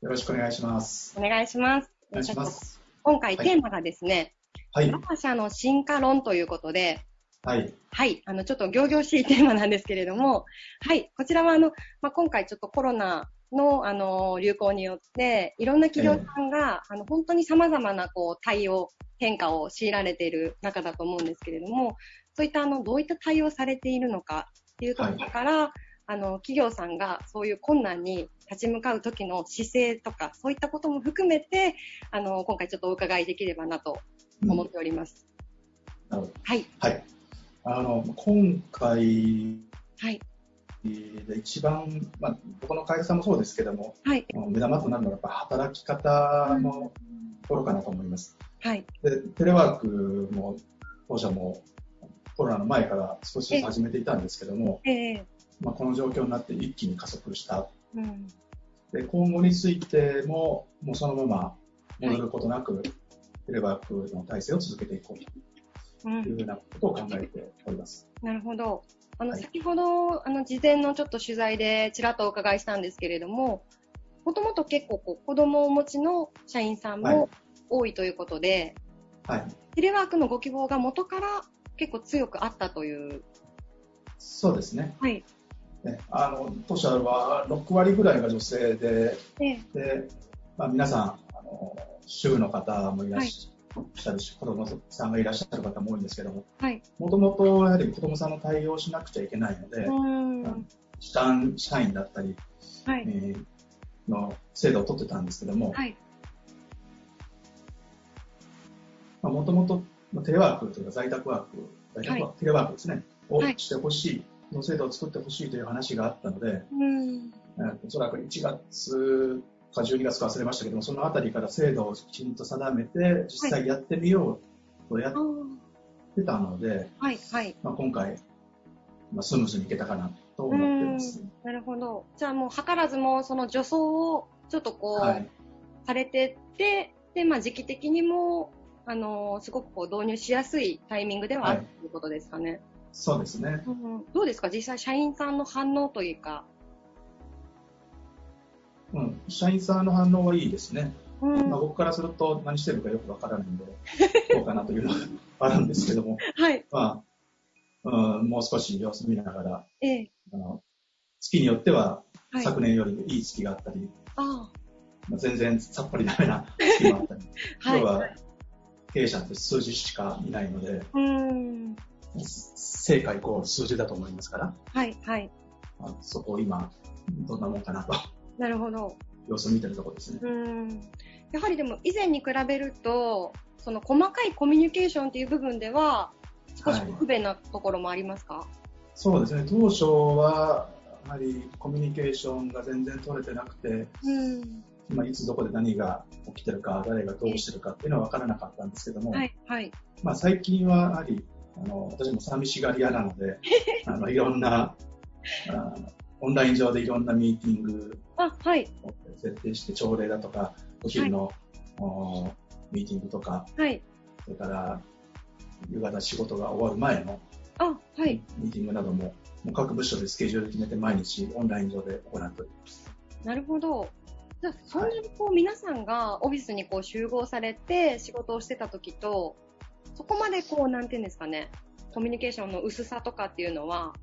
Speaker 11: よろしくお願いします。
Speaker 7: お願いします。
Speaker 11: お願いします。
Speaker 7: 今回テーマがですね、はい。我が社の進化論ということで、
Speaker 11: はい。
Speaker 7: はい。あの、ちょっと行々しいテーマなんですけれども、はい。こちらは、あの、まあ、今回ちょっとコロナの、あの、流行によって、いろんな企業さんが、えー、あの、本当に様々な、こう、対応、変化を強いられている中だと思うんですけれども、そういった、あの、どういった対応されているのかっていうところから、はい、あの、企業さんがそういう困難に立ち向かう時の姿勢とか、そういったことも含めて、あの、今回ちょっとお伺いできればなと思っております。
Speaker 11: うん、はい。はい。あの今回で一番、まあ、どこの会社さんもそうですけども、はい、目玉となるのはやっぱ働き方のところかなと思います。はい、でテレワークも当社もコロナの前から少し始めていたんですけども、ええ。まあ、この状況になって一気に加速した、うん、で今後についてももうそのまま戻ることなく、はい、テレワークの体制を続けていこうというようなことを考えております。
Speaker 7: なるほど。あの、はい、先ほど、あの、事前のちょっと取材でちらっとお伺いしたんですけれども、もともと結構こう子供をお持ちの社員さんも多いということで、はい。テレワークのご希望が元から結構強くあったという。
Speaker 11: そうですね。はい。ね、あの当社は6割ぐらいが女性で、ええ、でまあ、皆さんあの主婦の方もいらっし子供さんがいらっしゃる方も多いんですけども、もともとやはり子供さんの対応しなくちゃいけないので、社員だったり、はい、えー、の制度を取ってたんですけども、もともとテレワークというか在宅ワーク、在宅ワーク、はい、テレワークですね、をしてほしい、の制度を作ってほしいという話があったので、うん、おそらく1月か12月か忘れましたけども、そのあたりから制度をきちんと定めて、実際やってみようとやってたので、はいはいまあ、今回、まあ、スムーズにいけたかなと思ってます。
Speaker 7: なるほど。じゃあもう図らずもその助走をちょっとこう、はい、されてって、で、まあ時期的にも、あのー、すごくこう導入しやすいタイミングではある、はい、ということですかね。
Speaker 11: そうですね、
Speaker 7: うん。どうですか？実際社員さんの反応というか、
Speaker 11: うん、社員さんの反応はいいですね。うん、まあ、僕からすると何してるかよくわからないんで、どうかなというのは あるんですけども、はい。まあ、うん、もう少し様子見ながら、ええ、あの月によっては、昨年よりいい月があったり、あまあ、全然さっぱりダメな月もあったり、はい、今日は経営者って数字しかいないので、うん、成果イコール数字だと思いますから、はいはい、まあ、そこを今、どんなもんかなと
Speaker 7: なるほど。
Speaker 11: 様子を見てるところですね。う
Speaker 7: ん。やはりでも以前に比べると、その細かいコミュニケーションっていう部分では、少し不便なところもありますか、はい、
Speaker 11: そうですね。当初は、やはりコミュニケーションが全然取れてなくて、うんまあ、いつどこで何が起きてるか、誰がどうしてるかっていうのは分からなかったんですけども、はいはいまあ、最近はやはりあの私も寂しがり屋なので、あのいろんなあオンライン上でいろんなミーティングを設定して、朝礼だとか、お昼の、はい、ミーティングとか、はい、それから夕方仕事が終わる前のあ、はい、ミーティングなども、もう各部署でスケジュール決めて毎日オンライン上で行っております。
Speaker 7: なるほど。じゃあ、そんなにこう、皆さんがオフィスにこう集合されて仕事をしてた時と、そこまでこう、なんていうんですかね、コミュニケーションの薄さとかっていうのは、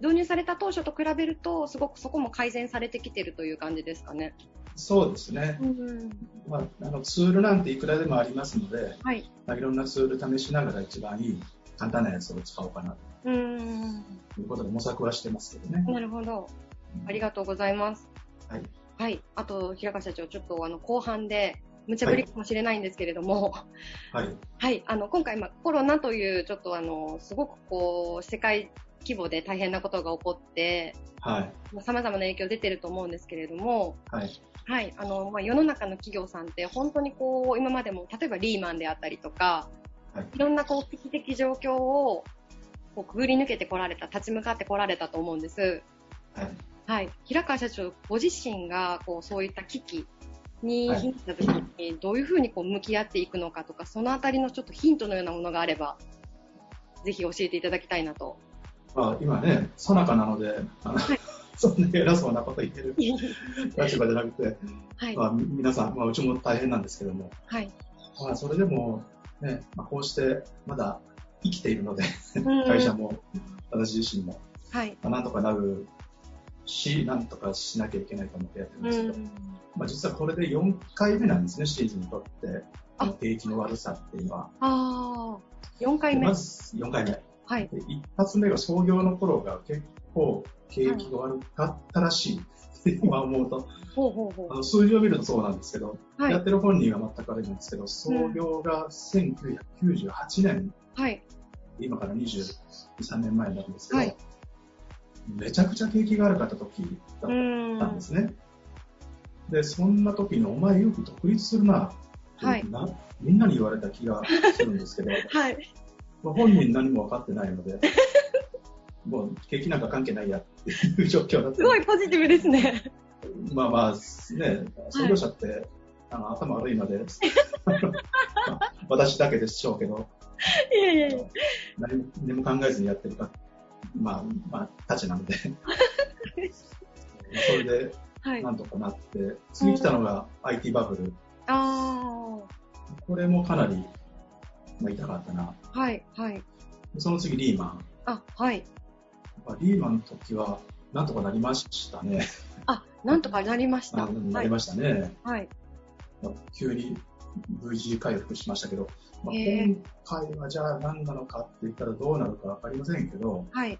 Speaker 7: 導入された当初と比べると、すごくそこも改善されてきてるという感じですかね。
Speaker 11: そうですね、うんまあ、あのツールなんていくらでもありますので、はいまあ、いろんなツール試しながら一番いい簡単なやつを使おうかなということで模索はしてますけどね。
Speaker 7: なるほど。ありがとうございます。はい。はい。あと、平川社長、ちょっとあの後半で、無茶ぶりかもしれないんですけれども、はい。はい。あの、今回、まあ、コロナという、ちょっとあの、すごくこう、世界規模で大変なことが起こって、はい。様々な影響出てると思うんですけれども、はい。はい。あの、まあ、世の中の企業さんって、本当にこう、今までも、例えばリーマンであったりとか、はい、いろんなこう、危機的状況を、こう、くぐり抜けてこられた、立ち向かってこられたと思うんです。はい。はい。平川社長、ご自身が、こう、そういった危機にヒントた時に、どういうふうにこう、向き合っていくのかとか、そのあたりのちょっとヒントのようなものがあれば、ぜひ教えていただきたいなと。
Speaker 11: まあ、今ね、そなかなので、あの、はい、そんな偉そうなこと言ってる 立場じゃなくて、はい、まあ、皆さん、まあ、うちも大変なんですけども、はい。まあ、それでも、ね、まあ、こうして、まだ生きているので、会社も、私自身も、はい。まあ、なんとかなるし、なんとかしなきゃいけないと思ってやってるんですけど、まあ、実はこれで4回目なんですね、シーズンにとって、景気の悪さっていうのは。ああ、
Speaker 7: 4回目。
Speaker 11: まず4回目。はい。一発目が創業の頃が結構景気が悪かったらしい。今思うと。ほうほうほう。あの数字を見るとそうなんですけど、はい、やってる本人は全くあれなんですけど、創業が1998年、はい、今から23年前になるんですけど、はい、めちゃくちゃ景気が悪かった時だったんですね。で、そんな時にお前よく独立するな、はい、なみんなに言われた気がするんですけど、はい。まあ、本人何も分かってないので、もう景気なんか関係ないやっていう状況だった。
Speaker 7: すごいポジティブですね。
Speaker 11: まあまあ、ね、創業者って、はい、あの頭悪いので、私だけでしょうけど、いやいやいや。何も考えずにやってるかまあ、まあ、たちなので。それで、なんとかなって、はい、次来たのが IT バブル。あこれもかなり、まあ、痛かったな。はい、はい。その次リーマン。あ、はい。リーマンの時は、なんとかなりましたね。
Speaker 7: あ、なんとかなりました。
Speaker 11: なりましたね。はい。急に V 字回復しましたけど、まあ、今回はじゃあ何なのかって言ったらどうなるか分かりませんけど、はい、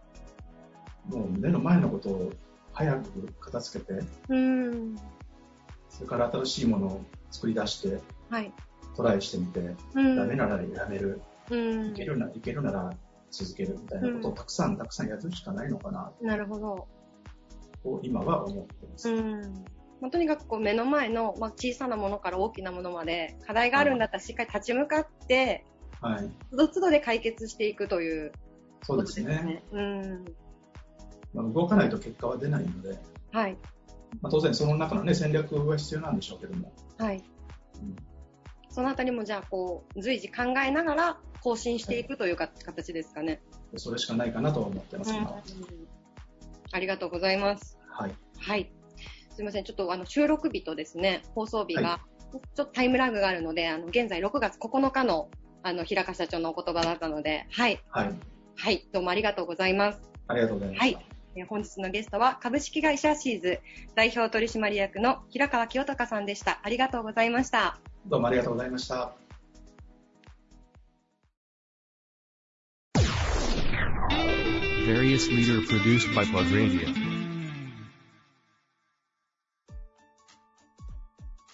Speaker 11: もう目の前のことを早く片付けて、うんそれから新しいものを作り出して、はい、トライしてみて、ダメならやめる、いけるないけるなら続けるみたいなことをたくさんたくさんやるしかないのかな。
Speaker 7: なるほど。
Speaker 11: と今は思ってます。うん
Speaker 7: まあ、とにかくこう目の前の、まあ、小さなものから大きなものまで課題があるんだったらしっかり立ち向かって、はい。つどつどで解決していくという、
Speaker 11: ね、そうですね。うん。まあ、動かないと結果は出ないので、はい。まあ、当然その中のね、戦略は必要なんでしょうけども。はい。
Speaker 7: うん、そのあたりもじゃあこう、随時考えながら更新していくというか、はい、形ですかね。
Speaker 11: それしかないかなと思ってます、うん、
Speaker 7: ありがとうございます。はい。はい。すみません、ちょっとあの収録日とですね、放送日が、ちょっとタイムラグがあるので、あの現在6月9日のあの平川社長のお言葉だったので、はい。はい。はい、どうもありがとうございます。
Speaker 11: ありがとうございます。はい。
Speaker 7: 本日のゲストは株式会社シーズ代表取締役の平川清隆さんでした。ありがとうございました。
Speaker 11: どうもありがとうございました。Various leader produced by Plug Radio.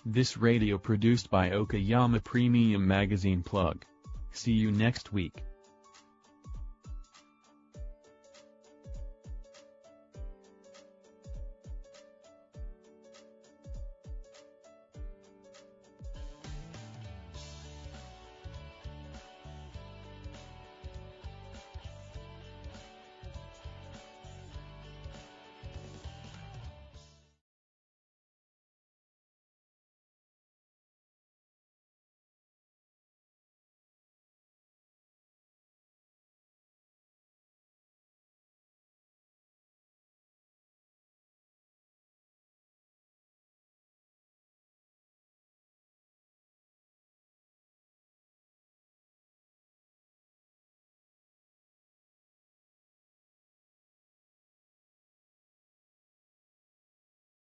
Speaker 1: This radio produced by Okayama Premium Magazine Plug. See you next week.